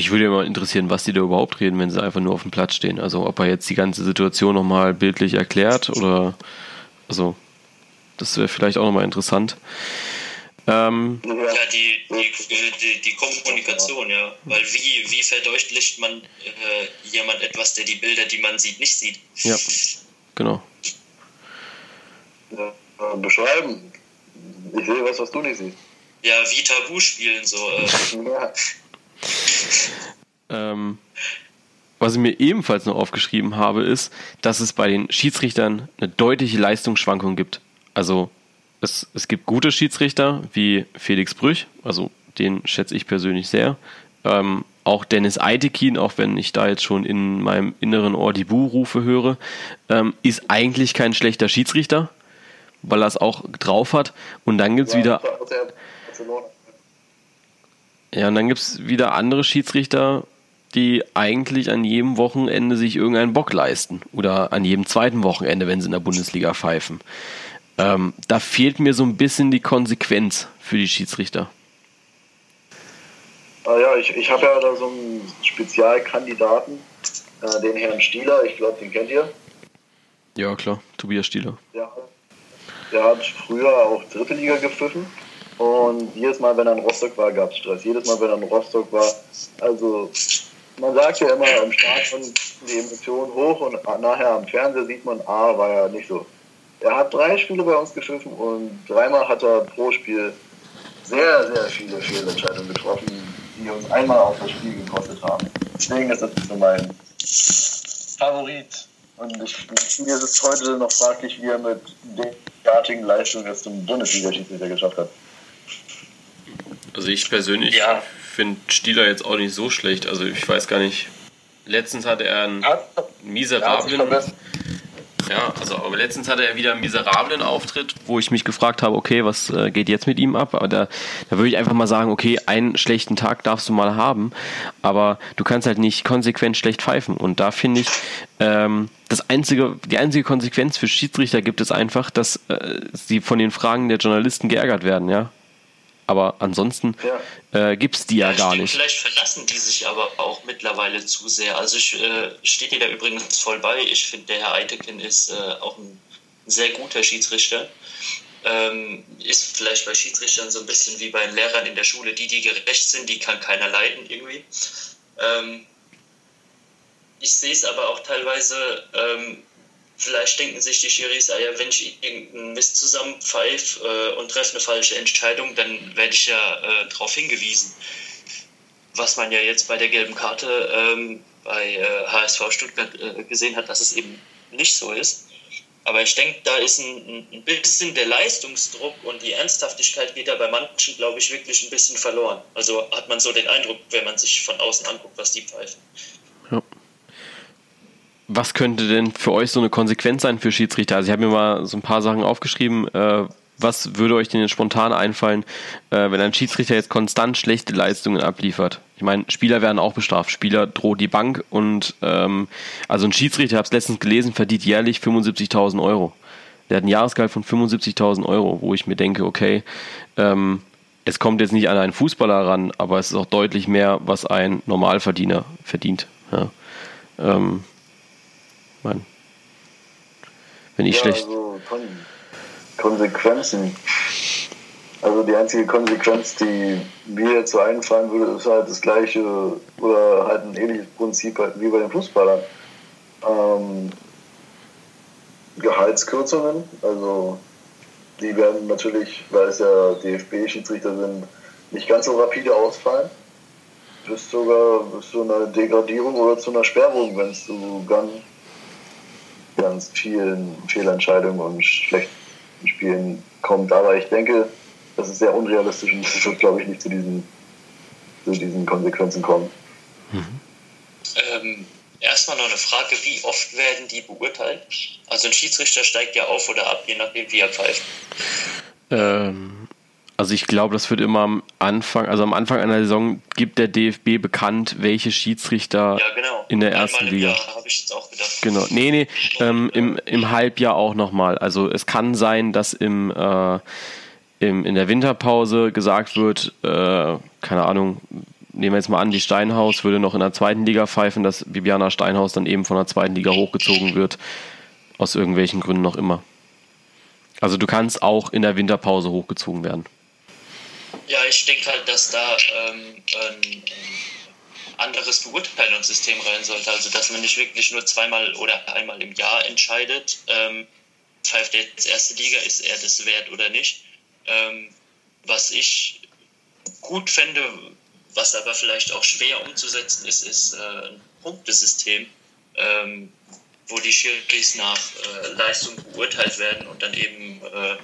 Speaker 1: Mich würde ja mal interessieren, was die da überhaupt reden, wenn sie einfach nur auf dem Platz stehen. Also ob er jetzt die ganze Situation nochmal bildlich erklärt oder also das wäre vielleicht auch nochmal interessant.
Speaker 3: Ähm, ja, die, die, die, die, Kommunikation, ja. Weil wie, wie verdeutlicht man äh, jemand etwas, der die Bilder, die man sieht, nicht sieht?
Speaker 1: Ja, genau.
Speaker 2: Ja, beschreiben. Ich sehe was, was du nicht siehst.
Speaker 3: Ja, wie Tabu spielen, so. Äh.
Speaker 1: Ähm, was ich mir ebenfalls noch aufgeschrieben habe, ist, dass es bei den Schiedsrichtern eine deutliche Leistungsschwankung gibt. Also es, es gibt gute Schiedsrichter wie Felix Brüch, also den schätze ich persönlich sehr. Ähm, auch Dennis Eitekin, auch wenn ich da jetzt schon in meinem inneren Ohr die Bu-Rufe höre, ähm, ist eigentlich kein schlechter Schiedsrichter, weil er es auch drauf hat. Und dann gibt es wieder. Ja, und dann gibt es wieder andere Schiedsrichter, die eigentlich an jedem Wochenende sich irgendeinen Bock leisten. Oder an jedem zweiten Wochenende, wenn sie in der Bundesliga pfeifen. Ähm, da fehlt mir so ein bisschen die Konsequenz für die Schiedsrichter.
Speaker 2: Ah ja, ich, ich habe ja da so einen Spezialkandidaten, äh, den Herrn Stieler, ich glaube, den kennt ihr.
Speaker 1: Ja, klar, Tobias Stieler.
Speaker 2: Ja, der hat früher auch dritte Liga gepfiffen und jedes Mal, wenn er in Rostock war, gab es Stress. Jedes Mal, wenn er in Rostock war, also man sagt ja immer im Stadion die Emotionen hoch und nachher am Fernseher sieht man, ah, war ja nicht so. Er hat drei Spiele bei uns gepfiffen und dreimal hat er pro Spiel sehr, sehr viele Fehlentscheidungen getroffen, die uns einmal auf das Spiel gekostet haben. Deswegen ist das so mein Favorit. Und ich, mir ist es heute noch fraglich, wie er mit derartigen Leistungen es zum Bundesliga-Schiedsrichter geschafft hat.
Speaker 1: Also ich persönlich ja. finde Stieler jetzt auch nicht so schlecht. Also ich weiß gar nicht. Letztens hatte er einen miserablen. Ja, also aber letztens hatte er wieder einen miserablen Auftritt, wo ich mich gefragt habe, okay, was äh, geht jetzt mit ihm ab? Aber da, da würde ich einfach mal sagen, okay, einen schlechten Tag darfst du mal haben, aber du kannst halt nicht konsequent schlecht pfeifen. Und da finde ich, ähm, das einzige, die einzige Konsequenz für Schiedsrichter gibt es einfach, dass äh, sie von den Fragen der Journalisten geärgert werden, ja aber ansonsten ja. äh, gibt es die ja, ja gar nicht.
Speaker 3: Vielleicht verlassen die sich aber auch mittlerweile zu sehr. Also ich äh, stehe dir da übrigens voll bei. Ich finde, der Herr Eitekin ist äh, auch ein sehr guter Schiedsrichter. Ähm, ist vielleicht bei Schiedsrichtern so ein bisschen wie bei den Lehrern in der Schule, die, die gerecht sind, die kann keiner leiden irgendwie. Ähm, ich sehe es aber auch teilweise ähm, Vielleicht denken sich die Schiris, ah ja, wenn ich irgendeinen Mist zusammenpfeife äh, und treffe eine falsche Entscheidung, dann werde ich ja äh, darauf hingewiesen. Was man ja jetzt bei der gelben Karte ähm, bei äh, HSV Stuttgart äh, gesehen hat, dass es eben nicht so ist. Aber ich denke, da ist ein, ein, bisschen der Leistungsdruck und die Ernsthaftigkeit geht da bei manchen, glaube ich, wirklich ein bisschen verloren. Also hat man so den Eindruck, wenn man sich von außen anguckt, was die pfeifen.
Speaker 1: Was könnte denn für euch so eine Konsequenz sein für Schiedsrichter? Also ich habe mir mal so ein paar Sachen aufgeschrieben. Äh, was würde euch denn spontan einfallen, äh, wenn ein Schiedsrichter jetzt konstant schlechte Leistungen abliefert? Ich meine, Spieler werden auch bestraft. Spieler droht die Bank und ähm, also ein Schiedsrichter, ich habe es letztens gelesen, verdient jährlich 75.000 Euro. Der hat ein Jahresgehalt von 75.000 Euro, wo ich mir denke, okay, ähm, es kommt jetzt nicht an einen Fußballer ran, aber es ist auch deutlich mehr, was ein Normalverdiener verdient. Ja. Ähm, meine, wenn ich ja, schlecht.
Speaker 2: Also Kon Konsequenzen. Also die einzige Konsequenz, die mir jetzt so einfallen würde, ist halt das gleiche oder halt ein ähnliches Prinzip halt wie bei den Fußballern. Ähm, Gehaltskürzungen, also die werden natürlich, weil es ja DFB-Schiedsrichter sind, nicht ganz so rapide ausfallen. Bis sogar bis zu einer Degradierung oder zu einer Sperrung, wenn es zu ganz ganz vielen Fehlentscheidungen und schlechten Spielen kommt. Aber ich denke, das ist sehr unrealistisch und es wird, glaube ich, nicht zu diesen, zu diesen Konsequenzen kommen. Mhm.
Speaker 3: Ähm, erstmal noch eine Frage, wie oft werden die beurteilt? Also ein Schiedsrichter steigt ja auf oder ab, je nachdem, wie er pfeift.
Speaker 1: Ähm, also ich glaube, das wird immer am Anfang, also am Anfang einer Saison gibt der DFB bekannt, welche Schiedsrichter ja, genau. in der ersten Liga. habe ich jetzt auch gedacht. Genau. Nee, nee, ähm, im, im Halbjahr auch nochmal. Also es kann sein, dass im, äh, im, in der Winterpause gesagt wird, äh, keine Ahnung, nehmen wir jetzt mal an, die Steinhaus würde noch in der zweiten Liga pfeifen, dass Bibiana Steinhaus dann eben von der zweiten Liga hochgezogen wird. Aus irgendwelchen Gründen noch immer. Also du kannst auch in der Winterpause hochgezogen werden.
Speaker 3: Ja, ich denke halt, dass da ähm, ein anderes Beurteilungssystem rein sollte. Also, dass man nicht wirklich nur zweimal oder einmal im Jahr entscheidet, ähm, pfeift jetzt erste Liga, ist er das wert oder nicht. Ähm, was ich gut fände, was aber vielleicht auch schwer umzusetzen ist, ist äh, ein Punktesystem, ähm, wo die Schiris nach äh, Leistung beurteilt werden und dann eben äh,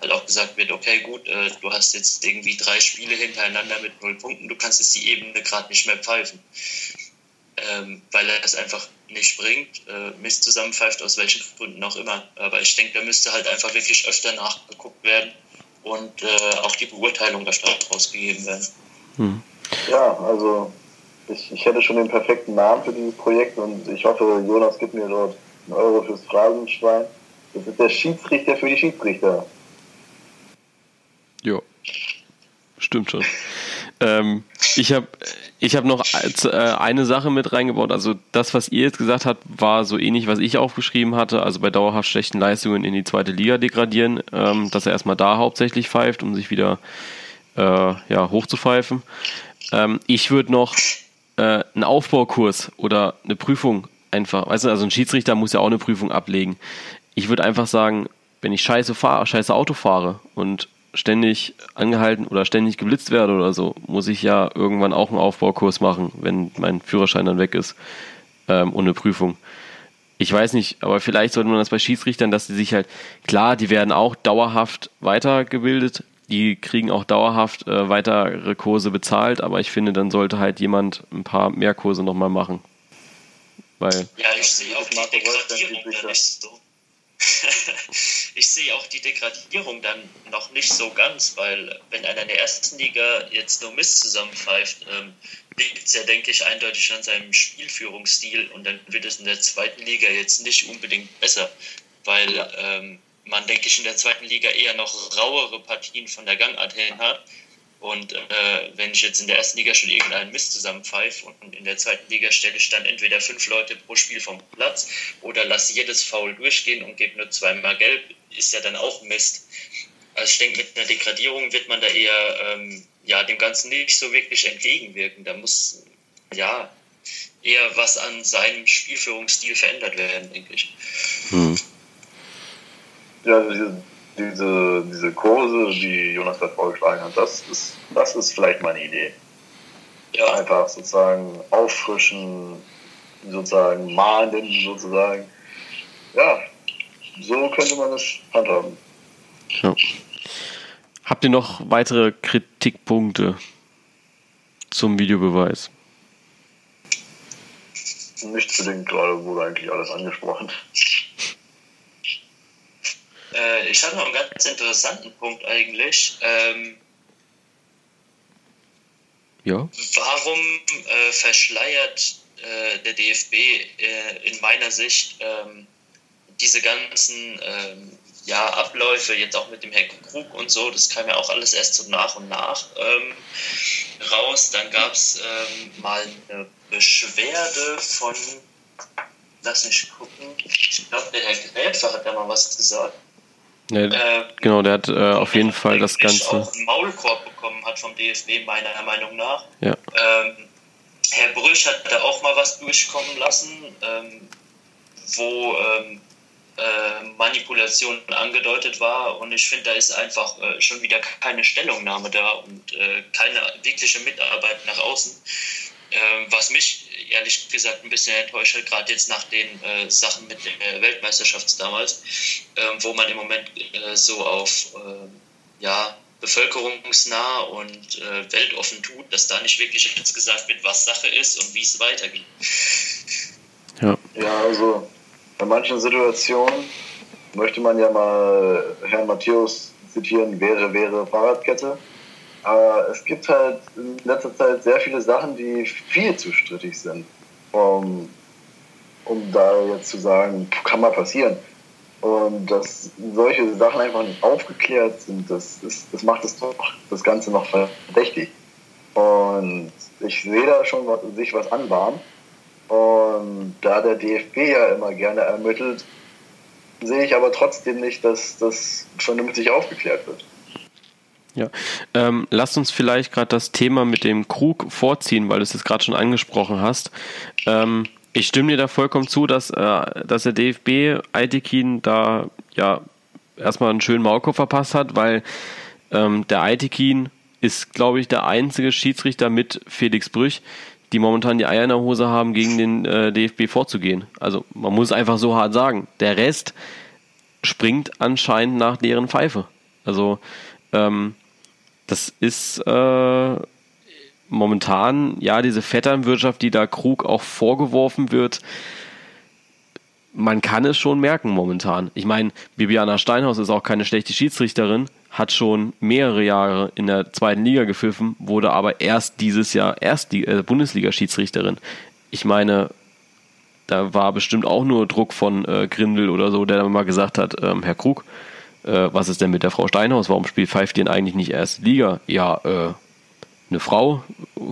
Speaker 3: halt auch gesagt wird, okay, gut, äh, du hast jetzt irgendwie drei Spiele hintereinander mit null Punkten, du kannst jetzt die Ebene gerade nicht mehr pfeifen. Ähm, weil er es einfach nicht bringt, äh, Mist zusammenpfeift, aus welchen Gründen auch immer. Aber ich denke, da müsste halt einfach wirklich öfter nachgeguckt werden und äh, auch die Beurteilung öfter rausgegeben werden.
Speaker 2: Hm. Ja, also ich, ich hätte schon den perfekten Namen für dieses Projekt und ich hoffe, Jonas gibt mir dort einen Euro fürs Phrasenschwein. Das ist der Schiedsrichter für die Schiedsrichter.
Speaker 1: Ja, stimmt schon. ähm, ich habe ich hab noch äh, eine Sache mit reingebaut. Also das, was ihr jetzt gesagt habt, war so ähnlich, was ich aufgeschrieben hatte. Also bei dauerhaft schlechten Leistungen in die zweite Liga degradieren, ähm, dass er erstmal da hauptsächlich pfeift, um sich wieder äh, ja, hochzupfeifen. Ähm, ich würde noch äh, einen Aufbaukurs oder eine Prüfung einfach, weißt du, also ein Schiedsrichter muss ja auch eine Prüfung ablegen. Ich würde einfach sagen, wenn ich scheiße fahre, scheiße Auto fahre und ständig angehalten oder ständig geblitzt werde oder so, muss ich ja irgendwann auch einen Aufbaukurs machen, wenn mein Führerschein dann weg ist, ähm, ohne Prüfung. Ich weiß nicht, aber vielleicht sollte man das bei Schiedsrichtern, dass die sich halt, klar, die werden auch dauerhaft weitergebildet, die kriegen auch dauerhaft äh, weitere Kurse bezahlt, aber ich finde, dann sollte halt jemand ein paar mehr Kurse nochmal machen. Weil
Speaker 3: ja, ich sehe auch die Degradierung da nicht so. <laughs> ich sehe auch die Degradierung dann noch nicht so ganz, weil wenn einer in der ersten Liga jetzt nur Mist zusammenpfeift, ähm, liegt es ja, denke ich, eindeutig an seinem Spielführungsstil und dann wird es in der zweiten Liga jetzt nicht unbedingt besser, weil ähm, man, denke ich, in der zweiten Liga eher noch rauere Partien von der Gangart her hat und äh, wenn ich jetzt in der ersten Liga schon irgendeinen Mist zusammenpfeife und in der zweiten Liga stelle ich dann entweder fünf Leute pro Spiel vom Platz oder lasse jedes Foul durchgehen und gebe nur zweimal gelb, ist ja dann auch Mist. Also ich denke, mit einer Degradierung wird man da eher ähm, ja, dem Ganzen nicht so wirklich entgegenwirken. Da muss ja eher was an seinem Spielführungsstil verändert werden, denke ich. Hm.
Speaker 2: Ja, diese, diese Kurse, die Jonas da vorgeschlagen hat, das ist, das ist vielleicht mal eine Idee. Ja. Einfach sozusagen auffrischen, sozusagen mahnen, sozusagen. Ja, so könnte man das handhaben.
Speaker 1: Ja. Habt ihr noch weitere Kritikpunkte zum Videobeweis?
Speaker 2: Nicht bedingt, gerade wurde eigentlich alles angesprochen.
Speaker 3: Äh, ich habe noch einen ganz interessanten Punkt eigentlich. Ähm,
Speaker 1: ja.
Speaker 3: Warum äh, verschleiert äh, der DFB äh, in meiner Sicht ähm, diese ganzen ähm, ja, Abläufe, jetzt auch mit dem Herrn Krug und so, das kam ja auch alles erst so nach und nach ähm, raus. Dann gab es ähm, mal eine Beschwerde von, lass mich gucken, ich glaube, der Herr Gräfer hat da mal was gesagt.
Speaker 1: Nee, äh, genau, der hat äh, auf jeden Fall das Ganze.
Speaker 3: auch einen Maulkorb bekommen hat vom DFB, meiner Meinung nach.
Speaker 1: Ja.
Speaker 3: Ähm, Herr Brüch hat da auch mal was durchkommen lassen, ähm, wo ähm, äh, Manipulation angedeutet war. Und ich finde, da ist einfach äh, schon wieder keine Stellungnahme da und äh, keine wirkliche Mitarbeit nach außen. Ähm, was mich ehrlich gesagt ein bisschen enttäuscht hat, gerade jetzt nach den äh, Sachen mit der Weltmeisterschaft damals, äh, wo man im Moment äh, so auf äh, ja, bevölkerungsnah und äh, weltoffen tut, dass da nicht wirklich jetzt gesagt wird, was Sache ist und wie es weitergeht.
Speaker 2: Ja. ja, also bei manchen Situationen möchte man ja mal Herrn Matthäus zitieren, wäre, wäre Fahrradkette. Aber es gibt halt in letzter Zeit sehr viele Sachen, die viel zu strittig sind, um, um da jetzt zu sagen, kann mal passieren. Und dass solche Sachen einfach nicht aufgeklärt sind, das, ist, das macht das, doch, das Ganze noch verdächtig. Und ich sehe da schon sich was anbahnen. Und da der DFB ja immer gerne ermittelt, sehe ich aber trotzdem nicht, dass das vernünftig aufgeklärt wird.
Speaker 1: Ja, ähm, lass uns vielleicht gerade das Thema mit dem Krug vorziehen, weil du es jetzt gerade schon angesprochen hast. Ähm, ich stimme dir da vollkommen zu, dass, äh, dass der DFB Aitekin da ja erstmal einen schönen Maulkorb verpasst hat, weil ähm, der Aitekin ist, glaube ich, der einzige Schiedsrichter mit Felix Brüch, die momentan die Eier in der Hose haben, gegen den äh, DFB vorzugehen. Also man muss einfach so hart sagen. Der Rest springt anscheinend nach deren Pfeife. Also ähm, das ist äh, momentan, ja, diese Vetternwirtschaft, die da Krug auch vorgeworfen wird, man kann es schon merken momentan. Ich meine, Bibiana Steinhaus ist auch keine schlechte Schiedsrichterin, hat schon mehrere Jahre in der zweiten Liga gepfiffen, wurde aber erst dieses Jahr erst die äh, Bundesliga-Schiedsrichterin. Ich meine, da war bestimmt auch nur Druck von äh, Grindel oder so, der dann mal gesagt hat, ähm, Herr Krug, äh, was ist denn mit der Frau Steinhaus? Warum spielt Pfeift denn eigentlich nicht erst Liga? Ja, äh, eine Frau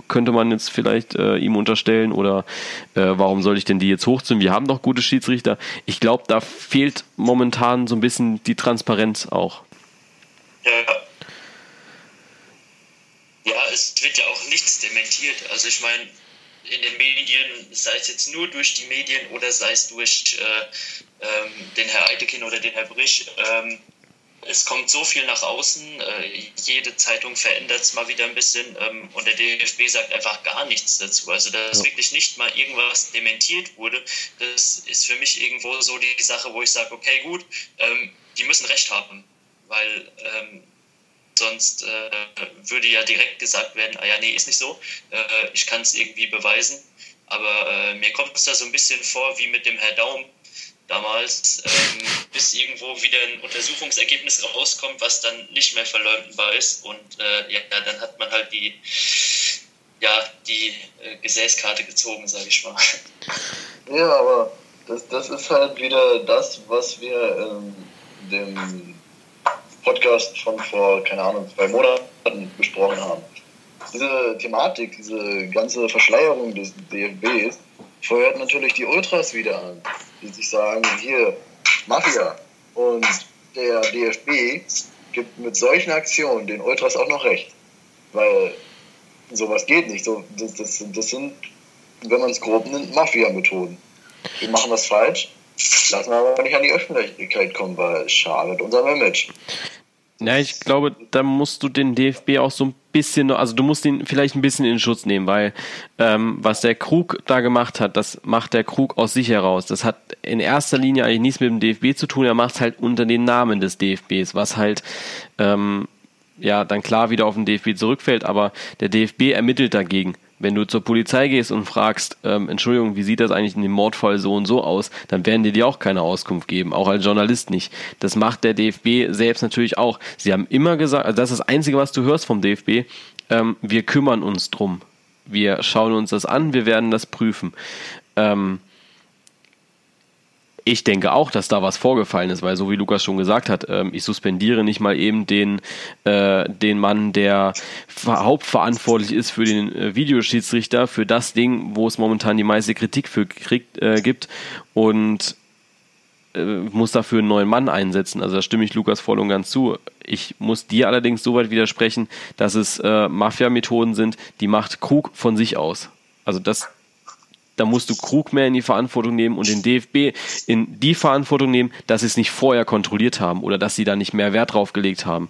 Speaker 1: könnte man jetzt vielleicht äh, ihm unterstellen oder äh, warum soll ich denn die jetzt hochziehen? Wir haben doch gute Schiedsrichter. Ich glaube, da fehlt momentan so ein bisschen die Transparenz auch.
Speaker 3: Ja. Ja, es wird ja auch nichts dementiert. Also ich meine, in den Medien, sei es jetzt nur durch die Medien oder sei es durch äh, ähm, den Herr Eitekin oder den Herr Brich, ähm, es kommt so viel nach außen, äh, jede Zeitung verändert es mal wieder ein bisschen ähm, und der DFB sagt einfach gar nichts dazu. Also dass ja. wirklich nicht mal irgendwas dementiert wurde, das ist für mich irgendwo so die Sache, wo ich sage, okay gut, ähm, die müssen recht haben, weil ähm, sonst äh, würde ja direkt gesagt werden, ah ja, nee, ist nicht so, äh, ich kann es irgendwie beweisen. Aber äh, mir kommt es da so ein bisschen vor wie mit dem Herr Daum, damals, ähm, <laughs> bis irgendwo wieder ein Untersuchungsergebnis rauskommt, was dann nicht mehr verleumdenbar ist. Und äh, ja, dann hat man halt die, ja, die äh, Gesäßkarte gezogen, sage ich mal. <laughs>
Speaker 2: Ja, aber das, das ist halt wieder das, was wir in dem Podcast von vor, keine Ahnung, zwei Monaten besprochen haben. Diese Thematik, diese ganze Verschleierung des DFBs feuert natürlich die Ultras wieder an die sich sagen, hier, Mafia. Und der DFB gibt mit solchen Aktionen den Ultras auch noch recht. Weil sowas geht nicht. So, das, das, das sind, wenn man es grob nennt, Mafia-Methoden. Wir machen was falsch, lassen wir aber nicht an die Öffentlichkeit kommen, weil es schadet unserem Image.
Speaker 1: Ja, ich glaube, da musst du den DFB auch so ein bisschen, also du musst ihn vielleicht ein bisschen in Schutz nehmen, weil ähm, was der Krug da gemacht hat, das macht der Krug aus sich heraus. Das hat in erster Linie eigentlich nichts mit dem DFB zu tun, er macht es halt unter den Namen des DFBs, was halt ähm, ja dann klar wieder auf den DFB zurückfällt, aber der DFB ermittelt dagegen. Wenn du zur Polizei gehst und fragst, ähm, Entschuldigung, wie sieht das eigentlich in dem Mordfall so und so aus, dann werden die dir auch keine Auskunft geben, auch als Journalist nicht. Das macht der DFB selbst natürlich auch. Sie haben immer gesagt, also das ist das Einzige, was du hörst vom DFB, ähm, wir kümmern uns drum. Wir schauen uns das an, wir werden das prüfen. Ähm, ich denke auch, dass da was vorgefallen ist, weil so wie Lukas schon gesagt hat, ähm, ich suspendiere nicht mal eben den, äh, den Mann, der hauptverantwortlich ist für den äh, Videoschiedsrichter, für das Ding, wo es momentan die meiste Kritik für kriegt, äh, gibt und äh, muss dafür einen neuen Mann einsetzen. Also da stimme ich Lukas voll und ganz zu. Ich muss dir allerdings so weit widersprechen, dass es äh, Mafia-Methoden sind, die macht Krug von sich aus. Also das da musst du Krug mehr in die Verantwortung nehmen und den DFB in die Verantwortung nehmen, dass sie es nicht vorher kontrolliert haben oder dass sie da nicht mehr Wert drauf gelegt haben.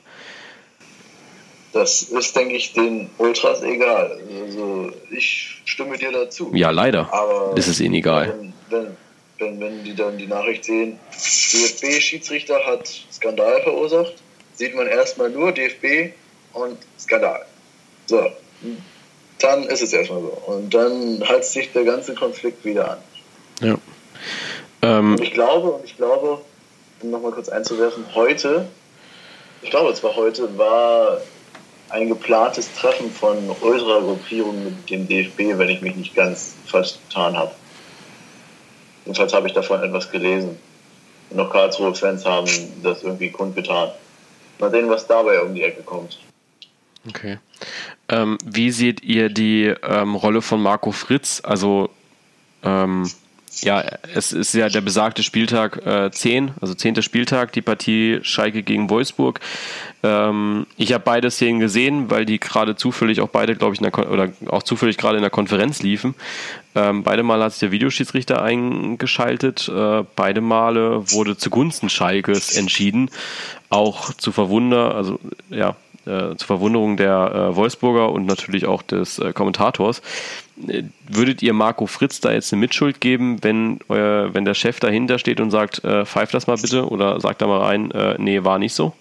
Speaker 2: Das ist, denke ich, den Ultras egal. Also ich stimme dir dazu.
Speaker 1: Ja, leider. Aber ist ihnen egal.
Speaker 2: Wenn, wenn, wenn, wenn die dann die Nachricht sehen, DFB-Schiedsrichter hat Skandal verursacht, sieht man erstmal nur DFB und Skandal. So, dann ist es erstmal so. Und dann heizt sich der ganze Konflikt wieder an.
Speaker 1: Ja.
Speaker 2: Ähm, und ich glaube, und ich glaube, um nochmal kurz einzuwerfen, heute, ich glaube, es war heute, war ein geplantes Treffen von Ultra-Gruppierungen mit dem DFB, wenn ich mich nicht ganz vertan habe. Jedenfalls habe ich davon etwas gelesen. Und noch Karlsruhe-Fans haben das irgendwie kundgetan. Mal sehen, was dabei um die Ecke kommt.
Speaker 1: Okay. Ähm, wie seht ihr die ähm, Rolle von Marco Fritz? Also, ähm, ja, es ist ja der besagte Spieltag äh, 10, also 10. Spieltag, die Partie Schalke gegen Wolfsburg. Ähm, ich habe beide Szenen gesehen, weil die gerade zufällig auch beide, glaube ich, in der oder auch zufällig gerade in der Konferenz liefen. Ähm, beide Male hat sich der Videoschiedsrichter eingeschaltet. Äh, beide Male wurde zugunsten Schalkes entschieden. Auch zu verwundern, also ja, äh, zur Verwunderung der äh, Wolfsburger und natürlich auch des äh, Kommentators. Äh, würdet ihr Marco Fritz da jetzt eine Mitschuld geben, wenn, euer, wenn der Chef dahinter steht und sagt, äh, pfeift das mal bitte oder sagt da mal rein, äh, nee, war nicht so?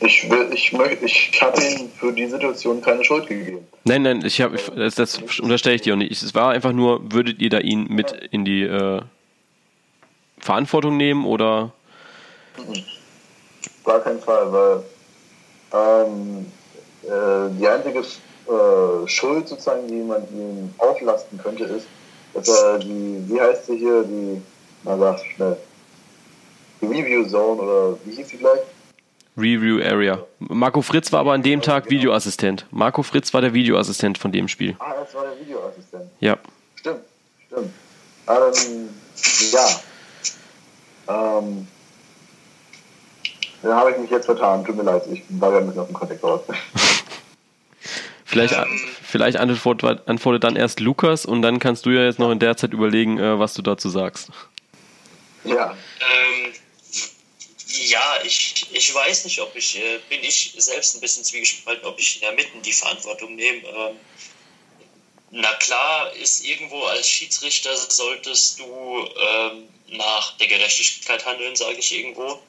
Speaker 2: Ich, ich, ich habe ihm für die Situation keine Schuld gegeben.
Speaker 1: Nein, nein, ich hab, das, das unterstelle ich dir auch nicht. Es war einfach nur, würdet ihr da ihn mit in die Verantwortung nehmen oder?
Speaker 2: Mhm gar keinen Fall, weil ähm, äh, die einzige äh, Schuld sozusagen, die man ihm auflasten könnte, ist, dass er die, wie heißt sie hier, die, na sag schnell, die Review Zone oder wie hieß sie gleich?
Speaker 1: Review Area. Marco Fritz war aber an dem Tag genau. Videoassistent. Marco Fritz war der Videoassistent von dem Spiel.
Speaker 2: Ah, das war der Videoassistent.
Speaker 1: Ja.
Speaker 2: Stimmt, stimmt. Ähm, ja. Ähm, da habe ich mich jetzt vertan. Tut mir leid, ich war ja ein bisschen auf dem Kontext raus. <laughs>
Speaker 1: Vielleicht, ähm, vielleicht antwortet, antwortet dann erst Lukas und dann kannst du ja jetzt noch in der Zeit überlegen, äh, was du dazu sagst.
Speaker 2: Ja.
Speaker 3: Ähm, Ja, ich, ich weiß nicht, ob ich, äh, bin ich selbst ein bisschen zwiegespalten, ob ich in der Mitte die Verantwortung nehme. Ähm, na klar, ist irgendwo als Schiedsrichter solltest du ähm, nach der Gerechtigkeit handeln, sage ich irgendwo.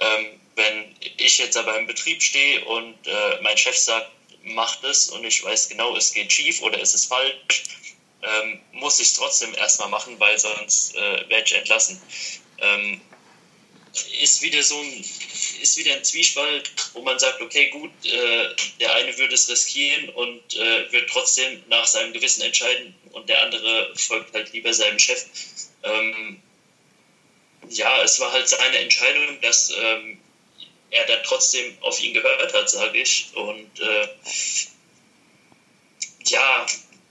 Speaker 3: Ähm, wenn ich jetzt aber im Betrieb stehe und äh, mein Chef sagt, macht es und ich weiß genau, es geht schief oder es ist falsch, ähm, muss ich es trotzdem erstmal machen, weil sonst äh, werde ich entlassen. Ähm, ist wieder so ein, ist wieder ein Zwiespalt, wo man sagt, okay, gut, äh, der eine würde es riskieren und äh, wird trotzdem nach seinem Gewissen entscheiden und der andere folgt halt lieber seinem Chef. Ähm, ja, es war halt seine Entscheidung, dass ähm, er dann trotzdem auf ihn gehört hat, sage ich. Und äh, ja,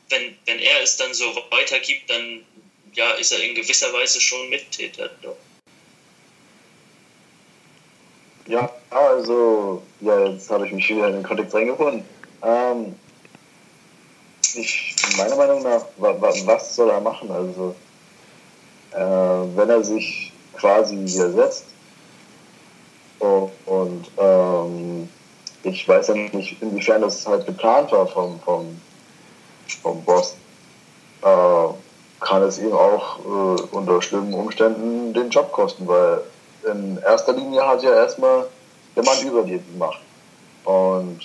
Speaker 3: wenn, wenn er es dann so weitergibt, dann ja, ist er in gewisser Weise schon Mittäter. Doch.
Speaker 2: Ja, also, ja, jetzt habe ich mich wieder in den Kontext reingefunden. Ähm, ich, meiner Meinung nach, was soll er machen? Also, äh, wenn er sich quasi widersetzt und, ähm, ich weiß ja nicht, inwiefern das halt geplant war vom, vom, vom Boss, äh, kann es ihm auch äh, unter schlimmen Umständen den Job kosten, weil in erster Linie hat ja erstmal der Mann über dir gemacht. Und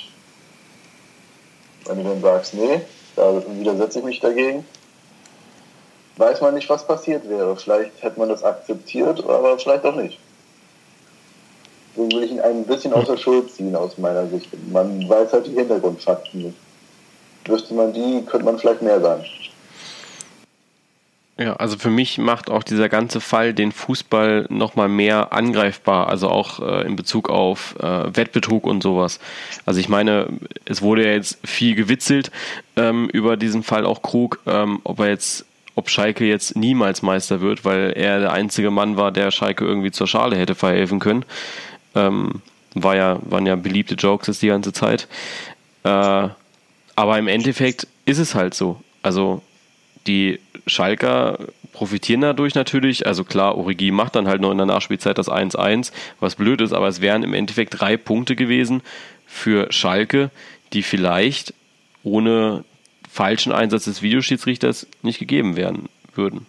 Speaker 2: wenn du dann sagst, nee, da widersetze ich mich dagegen, weiß man nicht, was passiert wäre. Vielleicht hätte man das akzeptiert, aber vielleicht auch nicht. So will ich ihn ein bisschen aus der Schuld ziehen, aus meiner Sicht. Man weiß halt die Hintergrundfakten nicht. Wüsste man die, könnte man vielleicht mehr sagen.
Speaker 1: Ja, also für mich macht auch dieser ganze Fall den Fußball nochmal mehr angreifbar, also auch äh, in Bezug auf äh, Wettbetrug und sowas. Also ich meine, es wurde ja jetzt viel gewitzelt ähm, über diesen Fall auch Krug, ähm, ob er jetzt, ob Schalke jetzt niemals Meister wird, weil er der einzige Mann war, der Schalke irgendwie zur Schale hätte verhelfen können. Ähm, war ja, waren ja beliebte Jokes die ganze Zeit. Äh, aber im Endeffekt ist es halt so. Also die Schalker profitieren dadurch natürlich. Also klar, Origi macht dann halt noch in der Nachspielzeit das 1-1, was blöd ist, aber es wären im Endeffekt drei Punkte gewesen für Schalke, die vielleicht ohne falschen Einsatz des Videoschiedsrichters nicht gegeben werden würden.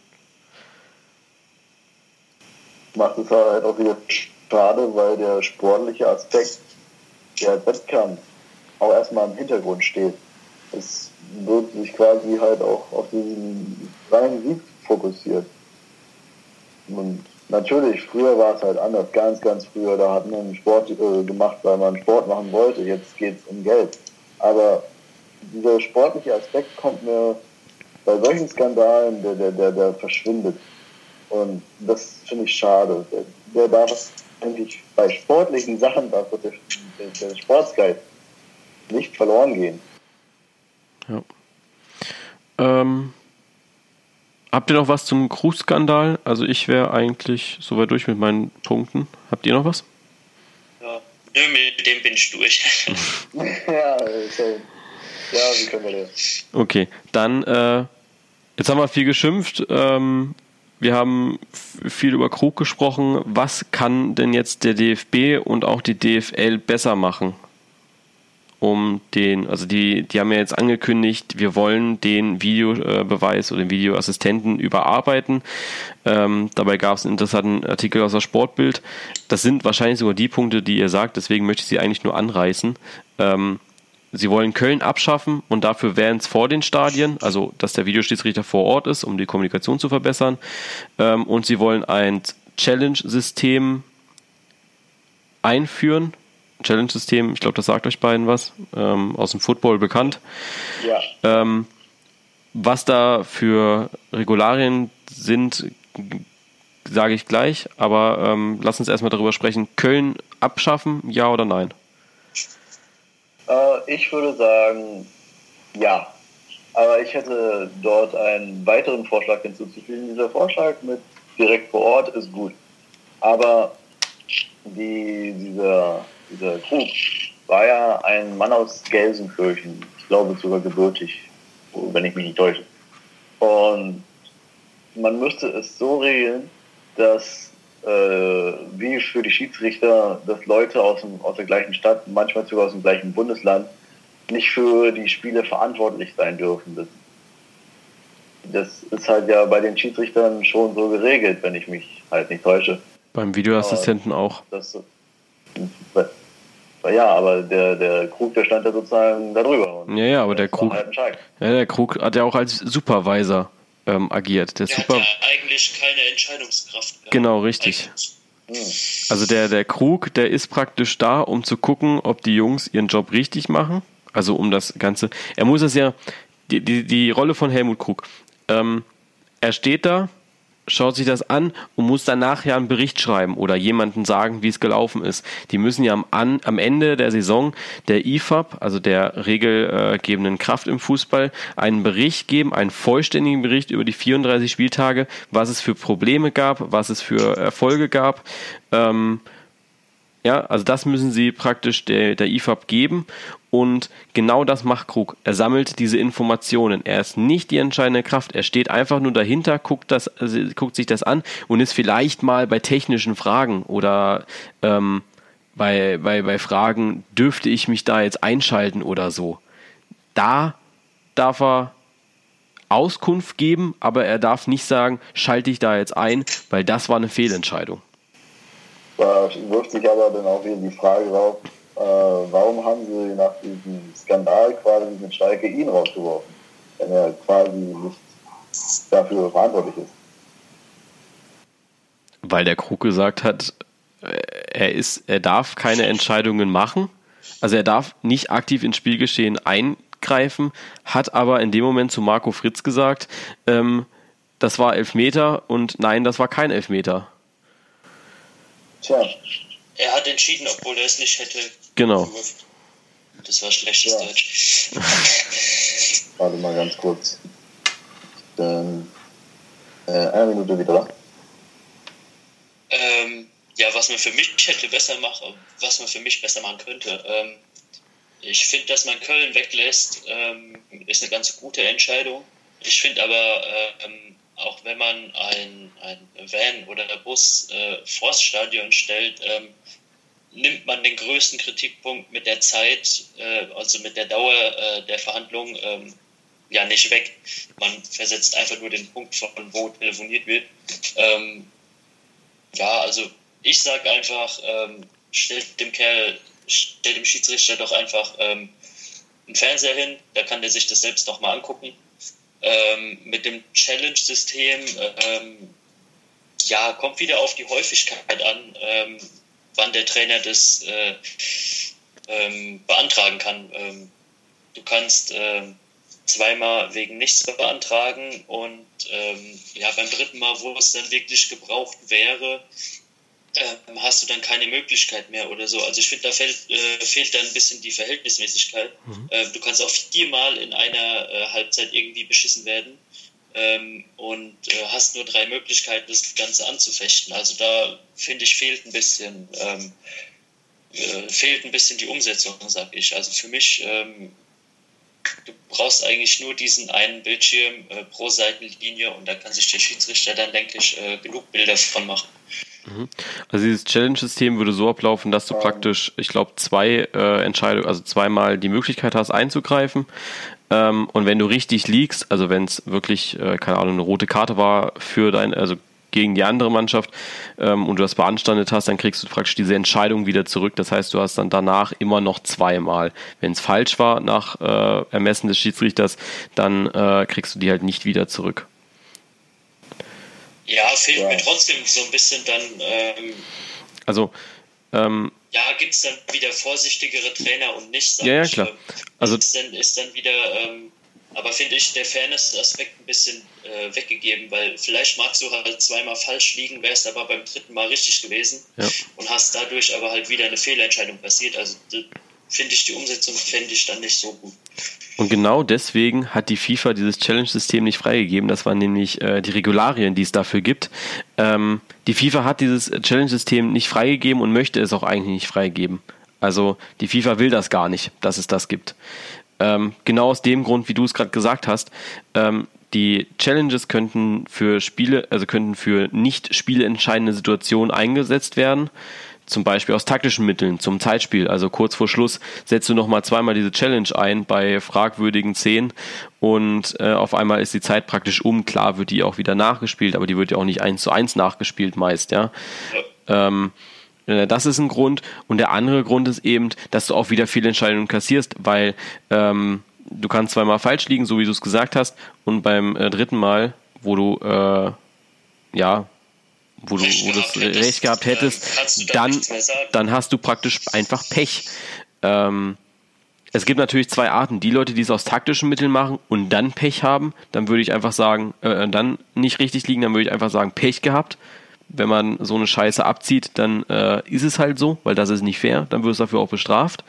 Speaker 2: Macht es halt auch wieder schade, weil der sportliche Aspekt, der Wettkampf, auch erstmal im Hintergrund steht. Es wird sich quasi halt auch auf diesen reinen Sieg fokussiert. Und natürlich, früher war es halt anders, ganz, ganz früher, da hat man Sport äh, gemacht, weil man Sport machen wollte, jetzt geht es um Geld. Aber dieser sportliche Aspekt kommt mir bei solchen Skandalen, der, der, der, der verschwindet. Und das finde ich schade. Der, der darf eigentlich bei sportlichen Sachen, darf der, der, der Sportsgeist nicht verloren gehen.
Speaker 1: Ja. Ähm, habt ihr noch was zum Cruz-Skandal? Also ich wäre eigentlich soweit durch mit meinen Punkten. Habt ihr noch was?
Speaker 3: Ja, nö, mit dem bin ich durch. <laughs>
Speaker 2: ja, okay. ja, wie können wir das?
Speaker 1: Okay, dann, äh, jetzt haben wir viel geschimpft. Ähm, wir haben viel über Krug gesprochen. Was kann denn jetzt der DFB und auch die DFL besser machen? um den, also die, die haben ja jetzt angekündigt, wir wollen den Videobeweis oder den Videoassistenten überarbeiten. Ähm, dabei gab es einen interessanten Artikel aus der Sportbild. Das sind wahrscheinlich sogar die Punkte, die ihr sagt, deswegen möchte ich sie eigentlich nur anreißen. Ähm, sie wollen Köln abschaffen und dafür wären es vor den Stadien, also dass der Videoschiedsrichter vor Ort ist, um die Kommunikation zu verbessern. Ähm, und sie wollen ein Challenge-System einführen, Challenge-System, ich glaube, das sagt euch beiden was, ähm, aus dem Football bekannt.
Speaker 2: Ja.
Speaker 1: Ähm, was da für Regularien sind, sage ich gleich, aber ähm, lass uns erstmal darüber sprechen. Köln abschaffen, ja oder nein?
Speaker 2: Äh, ich würde sagen, ja. Aber ich hätte dort einen weiteren Vorschlag hinzuzufügen. Dieser Vorschlag mit direkt vor Ort ist gut. Aber die, dieser dieser Krug, war ja ein Mann aus Gelsenkirchen. Ich glaube sogar gebürtig, wenn ich mich nicht täusche. Und man müsste es so regeln, dass äh, wie für die Schiedsrichter, dass Leute aus, dem, aus der gleichen Stadt, manchmal sogar aus dem gleichen Bundesland, nicht für die Spiele verantwortlich sein dürfen. Das, das ist halt ja bei den Schiedsrichtern schon so geregelt, wenn ich mich halt nicht täusche.
Speaker 1: Beim Videoassistenten aber auch.
Speaker 2: Das, ja, aber der, der Krug, der stand ja sozusagen darüber.
Speaker 1: Ja, ja, aber der Krug, halt ja, der Krug hat ja auch als Supervisor ähm, agiert. Der,
Speaker 3: der
Speaker 1: Super
Speaker 3: hat ja eigentlich keine Entscheidungskraft. Gehabt.
Speaker 1: Genau, richtig. Also der, der Krug, der ist praktisch da, um zu gucken, ob die Jungs ihren Job richtig machen. Also um das Ganze. Er muss es ja, die, die, die Rolle von Helmut Krug. Ähm, er steht da, schaut sich das an und muss danach ja einen Bericht schreiben oder jemanden sagen, wie es gelaufen ist. Die müssen ja am, an, am Ende der Saison der IFAB, also der regelgebenden Kraft im Fußball, einen Bericht geben, einen vollständigen Bericht über die 34 Spieltage, was es für Probleme gab, was es für Erfolge gab. Ähm, ja, also das müssen sie praktisch der, der IFAB geben und genau das macht Krug. Er sammelt diese Informationen. Er ist nicht die entscheidende Kraft. Er steht einfach nur dahinter, guckt, das, also guckt sich das an und ist vielleicht mal bei technischen Fragen oder ähm, bei, bei, bei Fragen, dürfte ich mich da jetzt einschalten oder so. Da darf er Auskunft geben, aber er darf nicht sagen, schalte ich da jetzt ein, weil das war eine Fehlentscheidung.
Speaker 2: Da wirft sich aber dann auch wieder die Frage auf, äh, warum haben sie nach diesem Skandal quasi mit Schalke ihn rausgeworfen, wenn er quasi nicht dafür verantwortlich ist?
Speaker 1: Weil der Krug gesagt hat, äh, er ist, er darf keine Entscheidungen machen. Also er darf nicht aktiv ins Spielgeschehen eingreifen, hat aber in dem Moment zu Marco Fritz gesagt, ähm, das war Elfmeter und nein, das war kein Elfmeter.
Speaker 3: Tja. Er hat entschieden, obwohl er es nicht hätte.
Speaker 1: Genau.
Speaker 3: Das war schlechtes ja. Deutsch. <laughs>
Speaker 2: Warte mal ganz kurz. Dann, äh, eine Minute wieder.
Speaker 3: Ähm, ja, was man für mich hätte besser machen, was man für mich besser machen könnte. Ähm, ich finde, dass man Köln weglässt, ähm, ist eine ganz gute Entscheidung. Ich finde aber, ähm, auch wenn man ein, ein Van oder Bus äh, vors Stadion stellt, ähm, nimmt man den größten Kritikpunkt mit der Zeit, äh, also mit der Dauer äh, der Verhandlungen, ähm, ja nicht weg. Man versetzt einfach nur den Punkt, von wo telefoniert wird. Ähm, ja, also ich sage einfach, ähm, stellt dem Kerl, stellt dem Schiedsrichter doch einfach ähm, einen Fernseher hin, da kann der sich das selbst noch mal angucken ähm, mit dem Challenge-System, ähm, ja, kommt wieder auf die Häufigkeit an, ähm, wann der Trainer das äh, ähm, beantragen kann. Ähm, du kannst ähm, zweimal wegen nichts beantragen und ja, beim dritten Mal, wo es dann wirklich gebraucht wäre, ähm, hast du dann keine Möglichkeit mehr oder so. Also ich finde, da fehlt, äh, fehlt dann ein bisschen die Verhältnismäßigkeit. Mhm. Äh, du kannst auch viermal in einer äh, Halbzeit irgendwie beschissen werden ähm, und äh, hast nur drei Möglichkeiten, das Ganze anzufechten. Also da finde ich, fehlt ein bisschen, ähm, äh, fehlt ein bisschen die Umsetzung, sage ich. Also für mich ähm, du brauchst eigentlich nur diesen einen Bildschirm äh, pro Seitenlinie und da kann sich der Schiedsrichter dann, denke ich, äh, genug Bilder von machen.
Speaker 1: Mhm. Also dieses Challenge-System würde so ablaufen, dass du praktisch, ich glaube, zwei äh, Entscheidungen, also zweimal die Möglichkeit hast einzugreifen. Ähm, und wenn du richtig liegst, also wenn es wirklich, äh, keine Ahnung, eine rote Karte war für dein, also gegen die andere Mannschaft ähm, und du das beanstandet hast, dann kriegst du praktisch diese Entscheidung wieder zurück. Das heißt, du hast dann danach immer noch zweimal. Wenn es falsch war nach äh, Ermessen des Schiedsrichters, dann äh, kriegst du die halt nicht wieder zurück.
Speaker 3: Ja, fehlt ja. mir trotzdem so ein bisschen dann. Ähm,
Speaker 1: also. Ähm,
Speaker 3: ja, gibt es dann wieder vorsichtigere Trainer und nicht?
Speaker 1: Ja, ja, klar.
Speaker 3: Also ist dann, ist dann wieder, ähm, aber finde ich, der Fairness-Aspekt ein bisschen äh, weggegeben, weil vielleicht magst du halt zweimal falsch liegen, wärst aber beim dritten Mal richtig gewesen ja. und hast dadurch aber halt wieder eine Fehlentscheidung passiert. Also finde ich die Umsetzung fände ich dann nicht so gut.
Speaker 1: Und genau deswegen hat die FIFA dieses Challenge-System nicht freigegeben. Das waren nämlich äh, die Regularien, die es dafür gibt. Ähm, die FIFA hat dieses Challenge-System nicht freigegeben und möchte es auch eigentlich nicht freigeben. Also die FIFA will das gar nicht, dass es das gibt. Ähm, genau aus dem Grund, wie du es gerade gesagt hast. Ähm, die Challenges könnten für Spiele, also könnten für nicht spielentscheidende Situationen eingesetzt werden. Zum Beispiel aus taktischen Mitteln zum Zeitspiel. Also kurz vor Schluss setzt du nochmal zweimal diese Challenge ein bei fragwürdigen Szenen und äh, auf einmal ist die Zeit praktisch um. Klar wird die auch wieder nachgespielt, aber die wird ja auch nicht eins zu eins nachgespielt meist, ja. Ähm, äh, das ist ein Grund. Und der andere Grund ist eben, dass du auch wieder Fehlentscheidungen kassierst, weil ähm, du kannst zweimal falsch liegen, so wie du es gesagt hast, und beim äh, dritten Mal, wo du äh, ja, wo du, wo das recht gehabt hättest, dann, dann hast du praktisch einfach Pech. Ähm, es gibt natürlich zwei Arten. Die Leute, die es aus taktischen Mitteln machen und dann Pech haben, dann würde ich einfach sagen, äh, dann nicht richtig liegen, dann würde ich einfach sagen, Pech gehabt. Wenn man so eine Scheiße abzieht, dann äh, ist es halt so, weil das ist nicht fair, dann wirst du dafür auch bestraft.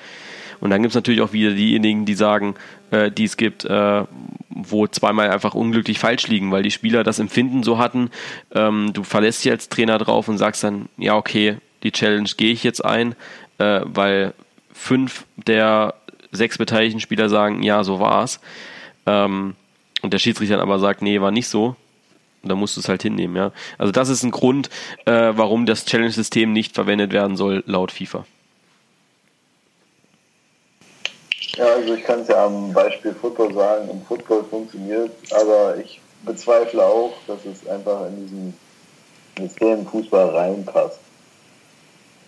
Speaker 1: Und dann gibt es natürlich auch wieder diejenigen, die sagen, äh, die es gibt, äh, wo zweimal einfach unglücklich falsch liegen, weil die Spieler das Empfinden so hatten. Ähm, du verlässt dich als Trainer drauf und sagst dann, ja, okay, die Challenge gehe ich jetzt ein, äh, weil fünf der sechs beteiligten Spieler sagen, ja, so war's. Ähm, und der Schiedsrichter dann aber sagt, nee, war nicht so. Und da musst du es halt hinnehmen, ja. Also das ist ein Grund, äh, warum das Challenge-System nicht verwendet werden soll, laut FIFA.
Speaker 2: Ja, also ich kann es ja am Beispiel Football sagen, im Football funktioniert, aber ich bezweifle auch, dass es einfach in diesen System Fußball reinpasst.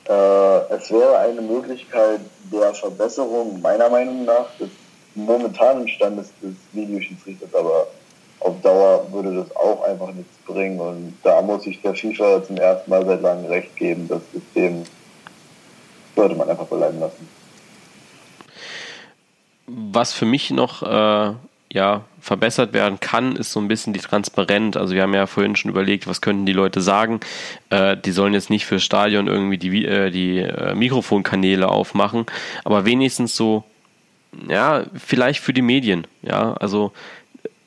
Speaker 2: Äh, es wäre eine Möglichkeit der Verbesserung meiner Meinung nach des momentanen Standes des Videoschiedsrichters, aber auf Dauer würde das auch einfach nichts bringen. Und da muss ich der FIFA zum ersten Mal seit langem recht geben, das System sollte man einfach bleiben lassen
Speaker 1: was für mich noch äh, ja, verbessert werden kann, ist so ein bisschen die Transparenz. Also wir haben ja vorhin schon überlegt, was könnten die Leute sagen. Äh, die sollen jetzt nicht fürs Stadion irgendwie die, äh, die äh, Mikrofonkanäle aufmachen, aber wenigstens so, ja, vielleicht für die Medien. Ja, also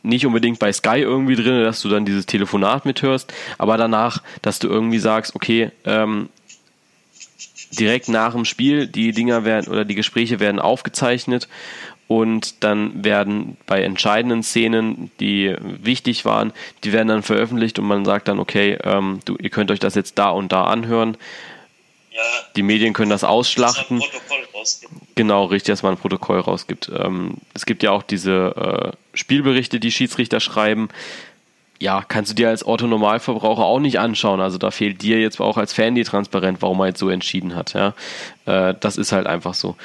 Speaker 1: nicht unbedingt bei Sky irgendwie drin, dass du dann dieses Telefonat mithörst, aber danach, dass du irgendwie sagst, okay, ähm, direkt nach dem Spiel, die Dinger werden oder die Gespräche werden aufgezeichnet und dann werden bei entscheidenden Szenen, die wichtig waren, die werden dann veröffentlicht und man sagt dann, okay, ähm, du, ihr könnt euch das jetzt da und da anhören. Ja, die Medien können das ausschlachten. Das genau, richtig, dass man ein Protokoll rausgibt. Ähm, es gibt ja auch diese äh, Spielberichte, die Schiedsrichter schreiben. Ja, kannst du dir als Otto-Normalverbraucher auch nicht anschauen. Also da fehlt dir jetzt auch als Fan die Transparenz, warum er jetzt so entschieden hat. Ja? Äh, das ist halt einfach so.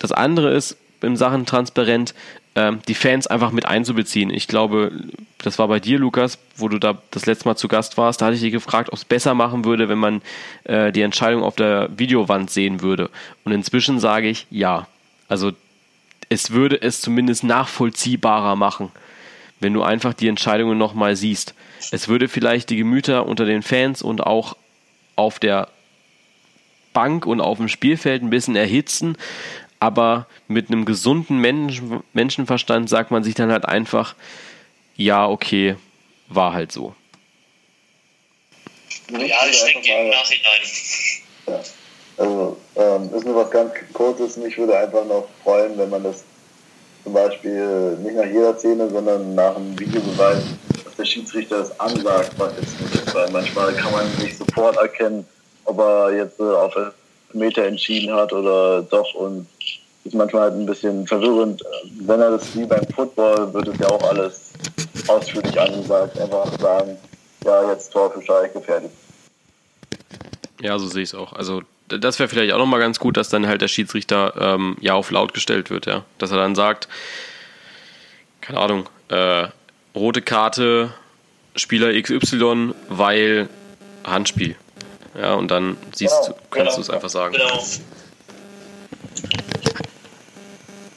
Speaker 1: Das andere ist, in Sachen transparent, ähm, die Fans einfach mit einzubeziehen. Ich glaube, das war bei dir, Lukas, wo du da das letzte Mal zu Gast warst, da hatte ich dich gefragt, ob es besser machen würde, wenn man äh, die Entscheidung auf der Videowand sehen würde. Und inzwischen sage ich ja. Also es würde es zumindest nachvollziehbarer machen, wenn du einfach die Entscheidungen nochmal siehst. Es würde vielleicht die Gemüter unter den Fans und auch auf der Bank und auf dem Spielfeld ein bisschen erhitzen, aber mit einem gesunden Menschen, Menschenverstand sagt man sich dann halt einfach, ja, okay, war halt so.
Speaker 3: Ja, ich denke im Nachhinein.
Speaker 2: Ja. Also, ähm, ist nur was ganz Kurzes. Mich würde einfach noch freuen, wenn man das zum Beispiel nicht nach jeder Szene, sondern nach einem Videobeweis, dass der Schiedsrichter das ansagt, was jetzt nicht ist. Weil manchmal kann man nicht sofort erkennen, ob er jetzt äh, auf Meter entschieden hat oder doch und ist manchmal halt ein bisschen verwirrend. Wenn er das wie beim Football wird es ja auch alles ausführlich angesagt. Einfach sagen, ja, jetzt Tor für Schalke fertig.
Speaker 1: Ja, so sehe ich es auch. Also das wäre vielleicht auch nochmal ganz gut, dass dann halt der Schiedsrichter ähm, ja auf laut gestellt wird, ja. Dass er dann sagt, keine Ahnung, äh, rote Karte, Spieler XY, weil Handspiel. Ja, und dann siehst genau, du, kannst genau. du es einfach sagen. Genau.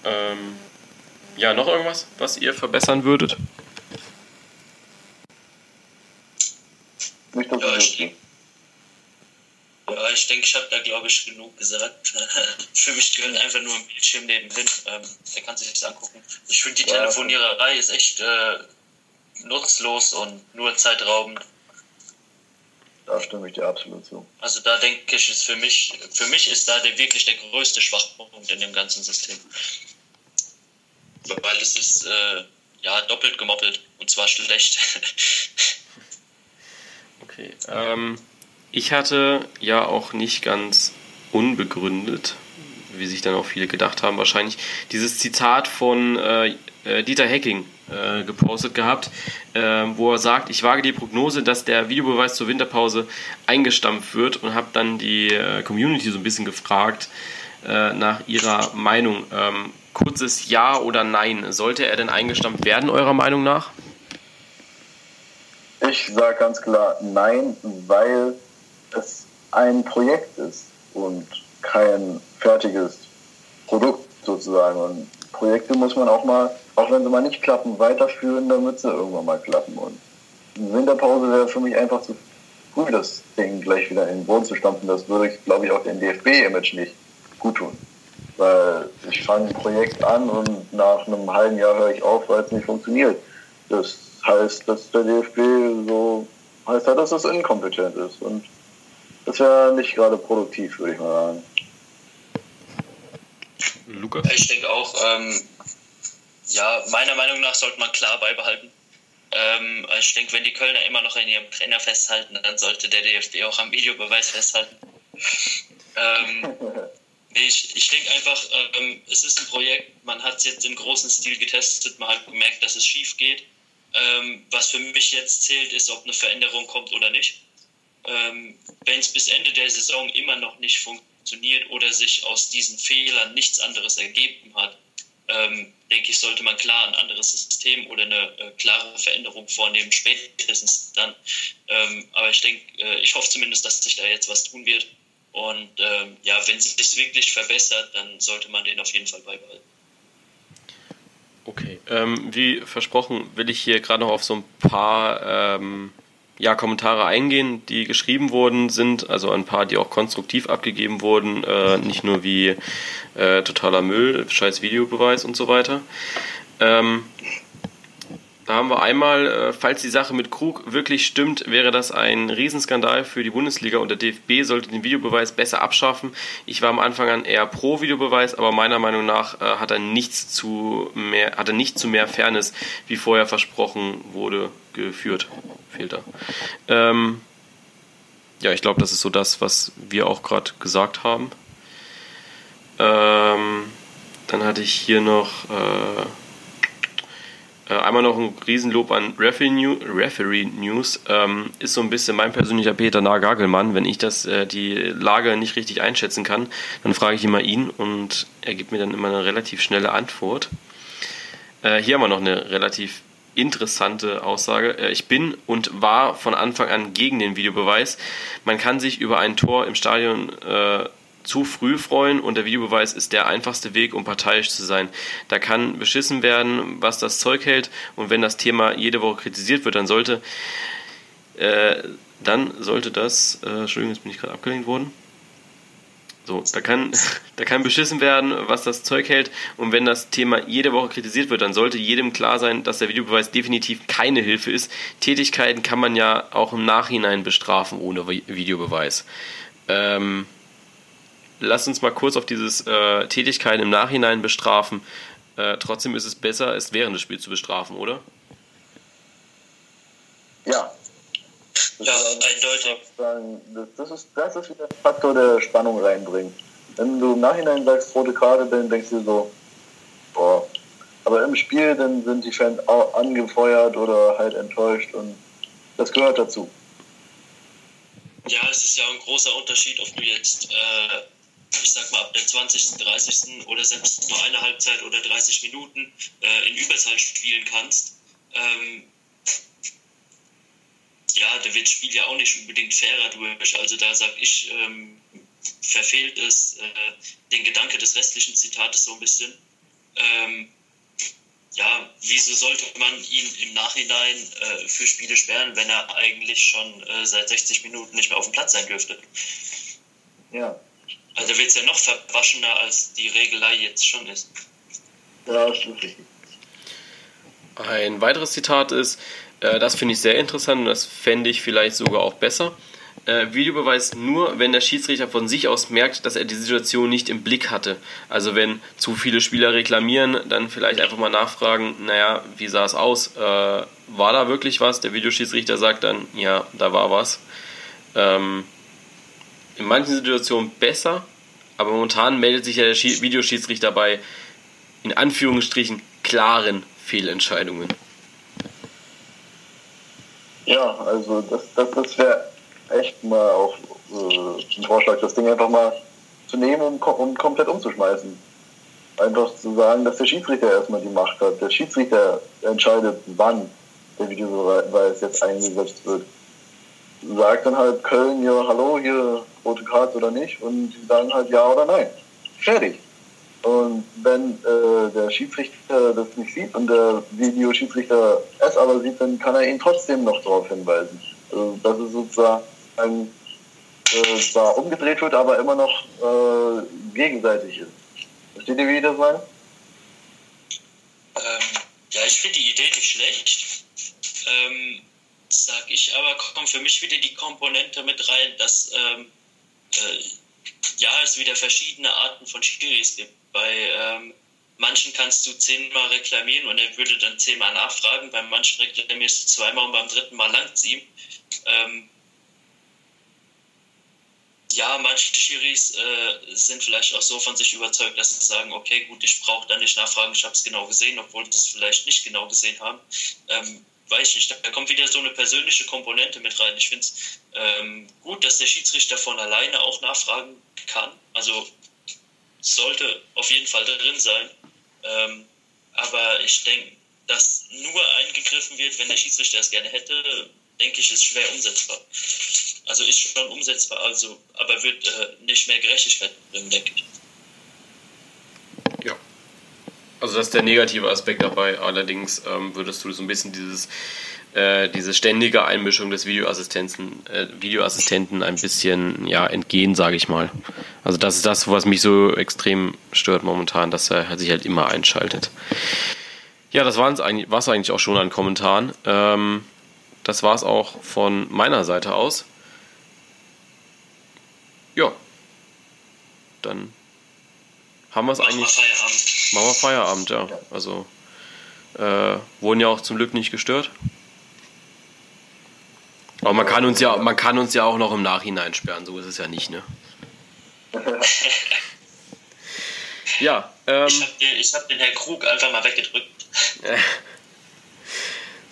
Speaker 1: Ähm, ja, noch irgendwas, was ihr verbessern würdet?
Speaker 3: ja, ich, ja, ich denke, ich habe da, glaube ich, genug gesagt. <laughs> Für mich gehört einfach nur ein Bildschirm nebenhin. Ähm, der kann sich das angucken. Ich finde, die ja, Telefoniererei ist echt äh, nutzlos und nur zeitraubend.
Speaker 2: Da stimme ich dir absolut zu.
Speaker 3: Also da denke ich, ist für mich, für mich ist da der, wirklich der größte Schwachpunkt in dem ganzen System. Weil es ist, äh, ja, doppelt gemoppelt. Und zwar schlecht. <laughs>
Speaker 1: okay. Ähm, ich hatte ja auch nicht ganz unbegründet, wie sich dann auch viele gedacht haben, wahrscheinlich dieses Zitat von äh, äh Dieter Hecking äh, gepostet gehabt, äh, wo er sagt, ich wage die Prognose, dass der Videobeweis zur Winterpause eingestampft wird und habe dann die äh, Community so ein bisschen gefragt äh, nach ihrer Meinung. Ähm, kurzes Ja oder Nein. Sollte er denn eingestampft werden, eurer Meinung nach?
Speaker 2: Ich sage ganz klar Nein, weil es ein Projekt ist und kein fertiges Produkt sozusagen. Und Projekte muss man auch mal, auch wenn sie mal nicht klappen, weiterführen, damit sie irgendwann mal klappen. Und eine Winterpause wäre für mich einfach zu früh, das Ding gleich wieder in den Boden zu stampfen. Das würde ich, glaube ich, auch dem DFB-Image nicht gut tun. Weil ich fange ein Projekt an und nach einem halben Jahr höre ich auf, weil es nicht funktioniert. Das heißt, dass der DFB so heißt halt, dass es inkompetent ist. Und das wäre nicht gerade produktiv, würde ich mal sagen.
Speaker 3: Lukas? Ich denke auch, ähm, ja, meiner Meinung nach sollte man klar beibehalten. Ähm, ich denke, wenn die Kölner immer noch in ihrem Trainer festhalten, dann sollte der DFB auch am Videobeweis festhalten. ähm, <laughs> nee, ich, ich denke einfach, ähm, es ist ein Projekt, man hat es jetzt im großen Stil getestet, man hat gemerkt, dass es schief geht. Ähm, was für mich jetzt zählt, ist, ob eine Veränderung kommt oder nicht. Ähm, wenn es bis Ende der Saison immer noch nicht funktioniert, oder sich aus diesen Fehlern nichts anderes ergeben hat, ähm, denke ich, sollte man klar ein anderes System oder eine äh, klare Veränderung vornehmen, spätestens dann. Ähm, aber ich denke, äh, ich hoffe zumindest, dass sich da jetzt was tun wird. Und ähm, ja, wenn sich wirklich verbessert, dann sollte man den auf jeden Fall beibehalten.
Speaker 1: Okay, ähm, wie versprochen will ich hier gerade noch auf so ein paar ähm, ja, Kommentare eingehen, die geschrieben worden sind, also ein paar, die auch konstruktiv abgegeben wurden, äh, nicht nur wie äh, totaler Müll, scheiß Videobeweis und so weiter. Ähm, da haben wir einmal, äh, falls die Sache mit Krug wirklich stimmt, wäre das ein Riesenskandal für die Bundesliga und der DFB sollte den Videobeweis besser abschaffen. Ich war am Anfang an eher pro Videobeweis, aber meiner Meinung nach äh, hat er nichts zu mehr, hat er nicht zu mehr Fairness, wie vorher versprochen wurde, geführt. Fehlt da. Ähm, ja, ich glaube, das ist so das, was wir auch gerade gesagt haben. Ähm, dann hatte ich hier noch äh, äh, einmal noch ein Riesenlob an Referee, News. Ähm, ist so ein bisschen mein persönlicher Peter Nagagelmann. Wenn ich das, äh, die Lage nicht richtig einschätzen kann, dann frage ich immer ihn und er gibt mir dann immer eine relativ schnelle Antwort. Äh, hier haben wir noch eine relativ interessante Aussage. Äh, ich bin und war von Anfang an gegen den Videobeweis. Man kann sich über ein Tor im Stadion äh, zu früh freuen und der Videobeweis ist der einfachste Weg, um parteiisch zu sein. Da kann beschissen werden, was das Zeug hält und wenn das Thema jede Woche kritisiert wird, dann sollte äh, dann sollte das, äh, Entschuldigung, jetzt bin ich gerade abgelenkt worden. So, da kann, <laughs> da kann beschissen werden, was das Zeug hält. Und wenn das Thema jede Woche kritisiert wird, dann sollte jedem klar sein, dass der Videobeweis definitiv keine Hilfe ist. Tätigkeiten kann man ja auch im Nachhinein bestrafen ohne Videobeweis. Ähm, lass uns mal kurz auf dieses äh, Tätigkeiten im Nachhinein bestrafen. Äh, trotzdem ist es besser, es während des Spiels zu bestrafen, oder?
Speaker 2: Ja.
Speaker 3: Das ja,
Speaker 2: eindeutig. Das ist, das ist wieder ein Faktor, der Spannung reinbringt. Wenn du im Nachhinein sagst, rote Karte, dann denkst du so, boah. Aber im Spiel, dann sind die Fans auch angefeuert oder halt enttäuscht und das gehört dazu.
Speaker 3: Ja, es ist ja ein großer Unterschied, ob du jetzt äh, ich sag mal, ab der 20., 30. oder selbst nur eine Halbzeit oder 30 Minuten äh, in Überzahl spielen kannst, ähm, ja, da wird das Spiel ja auch nicht unbedingt fairer durch. Also da sag ich, ähm, verfehlt es äh, den Gedanke des restlichen Zitates so ein bisschen. Ähm, ja, wieso sollte man ihn im Nachhinein äh, für Spiele sperren, wenn er eigentlich schon äh, seit 60 Minuten nicht mehr auf dem Platz sein dürfte?
Speaker 2: Ja,
Speaker 3: also wird es ja noch verwaschener, als die Regelei jetzt schon ist.
Speaker 2: Ja, das ist richtig.
Speaker 1: Ein weiteres Zitat ist, äh, das finde ich sehr interessant und das fände ich vielleicht sogar auch besser. äh, Videobeweis nur, wenn der Schiedsrichter von sich aus merkt, dass er die Situation nicht im Blick hatte. Also wenn zu viele Spieler reklamieren, dann vielleicht einfach mal nachfragen, naja, wie sah es aus? Äh, war da wirklich was? Der Videoschiedsrichter sagt dann, ja, da war was. Ähm, in manchen Situationen besser, aber momentan meldet sich ja der Videoschiedsrichter bei, in Anführungsstrichen, klaren Fehlentscheidungen.
Speaker 2: Ja, also das, das, das wäre echt mal auch äh, ein Vorschlag, das Ding einfach mal zu nehmen und, und komplett umzuschmeißen. Einfach zu sagen, dass der Schiedsrichter erstmal die Macht hat. Der Schiedsrichter entscheidet, wann der Videobeweis jetzt eingesetzt wird. Sagt dann halt Köln, ja, hallo, hier rote Karte oder nicht, und die sagen halt ja oder nein. Fertig. Und wenn äh, der Schiedsrichter das nicht sieht und der Videoschiedsrichter es aber sieht, dann kann er ihn trotzdem noch darauf hinweisen. Also, dass es sozusagen äh, zwar umgedreht wird, aber immer noch äh, gegenseitig ist. Versteht ihr, wie ich das meine?
Speaker 3: Ähm, ja, ich finde die Idee nicht schlecht. Ähm, sag ich aber, kommt für mich wieder die Komponente mit rein, dass ähm, äh, ja, es wieder verschiedene Arten von Schiris gibt. Bei ähm, manchen kannst du zehnmal reklamieren und er würde dann zehnmal nachfragen. Bei manchen reklamierst du zweimal und beim dritten Mal langt ihm. Ähm, ja, manche Schiris äh, sind vielleicht auch so von sich überzeugt, dass sie sagen, okay, gut, ich brauche da nicht nachfragen, ich habe es genau gesehen, obwohl sie es vielleicht nicht genau gesehen haben. Ähm, weiß ich nicht, da kommt wieder so eine persönliche Komponente mit rein. Ich finde es ähm, gut, dass der Schiedsrichter von alleine auch nachfragen kann. Also sollte auf jeden Fall drin sein. Ähm, aber ich denke, dass nur eingegriffen wird, wenn der Schiedsrichter es gerne hätte, denke ich, ist schwer umsetzbar. Also ist schon umsetzbar, also, aber wird äh, nicht mehr Gerechtigkeit bringen, denke ich.
Speaker 1: Ja. Also das ist der negative Aspekt dabei. Allerdings ähm, würdest du so ein bisschen dieses, äh, diese ständige Einmischung des Videoassistenten, äh, Videoassistenten ein bisschen ja, entgehen, sage ich mal. Also das ist das, was mich so extrem stört momentan, dass er sich halt immer einschaltet. Ja, das war es eigentlich, eigentlich auch schon an Kommentaren. Ähm, das war es auch von meiner Seite aus. Ja. Dann haben wir es eigentlich. Machen wir Feierabend, ja. Also äh, wurden ja auch zum Glück nicht gestört. Aber man kann uns ja, man kann uns ja auch noch im Nachhinein sperren, so ist es ja nicht, ne? <laughs> ja. Ähm,
Speaker 3: ich habe den, hab den Herrn Krug einfach mal weggedrückt. <laughs>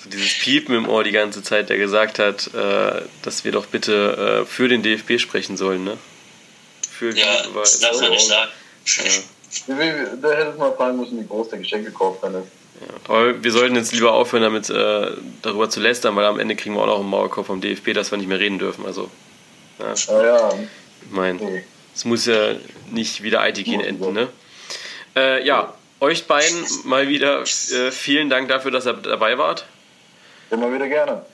Speaker 1: so dieses Piepen im Ohr die ganze Zeit, der gesagt hat, äh, dass wir doch bitte äh, für den DFB sprechen sollen, ne?
Speaker 3: Für ja, das darf man nicht sagen.
Speaker 2: Ja. Da hättest mal fragen müssen, wie groß der Geschenkekopf dann ist.
Speaker 1: Ja, aber wir sollten jetzt lieber aufhören, damit äh, darüber zu lästern, weil am Ende kriegen wir auch noch einen Maulkorb vom DFB, dass wir nicht mehr reden dürfen. Also,
Speaker 2: ja. Ah, ja.
Speaker 1: Ich meine, es muss ja nicht wieder ITK enden, ne? Äh, ja, euch beiden mal wieder äh, vielen Dank dafür, dass ihr dabei wart.
Speaker 2: Immer wieder gerne.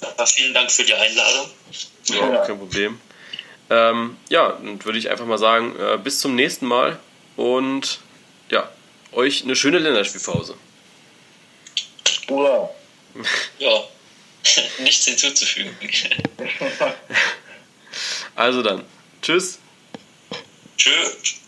Speaker 3: Ja, vielen Dank für die Einladung.
Speaker 1: Ja, ja. kein Problem. Ähm, ja, dann würde ich einfach mal sagen, äh, bis zum nächsten Mal und ja, euch eine schöne Länderspielpause.
Speaker 2: Hurra! <laughs>
Speaker 3: Ja, <laughs> nichts hinzuzufügen. <laughs>
Speaker 1: also dann, tschüss.
Speaker 3: Tschüss.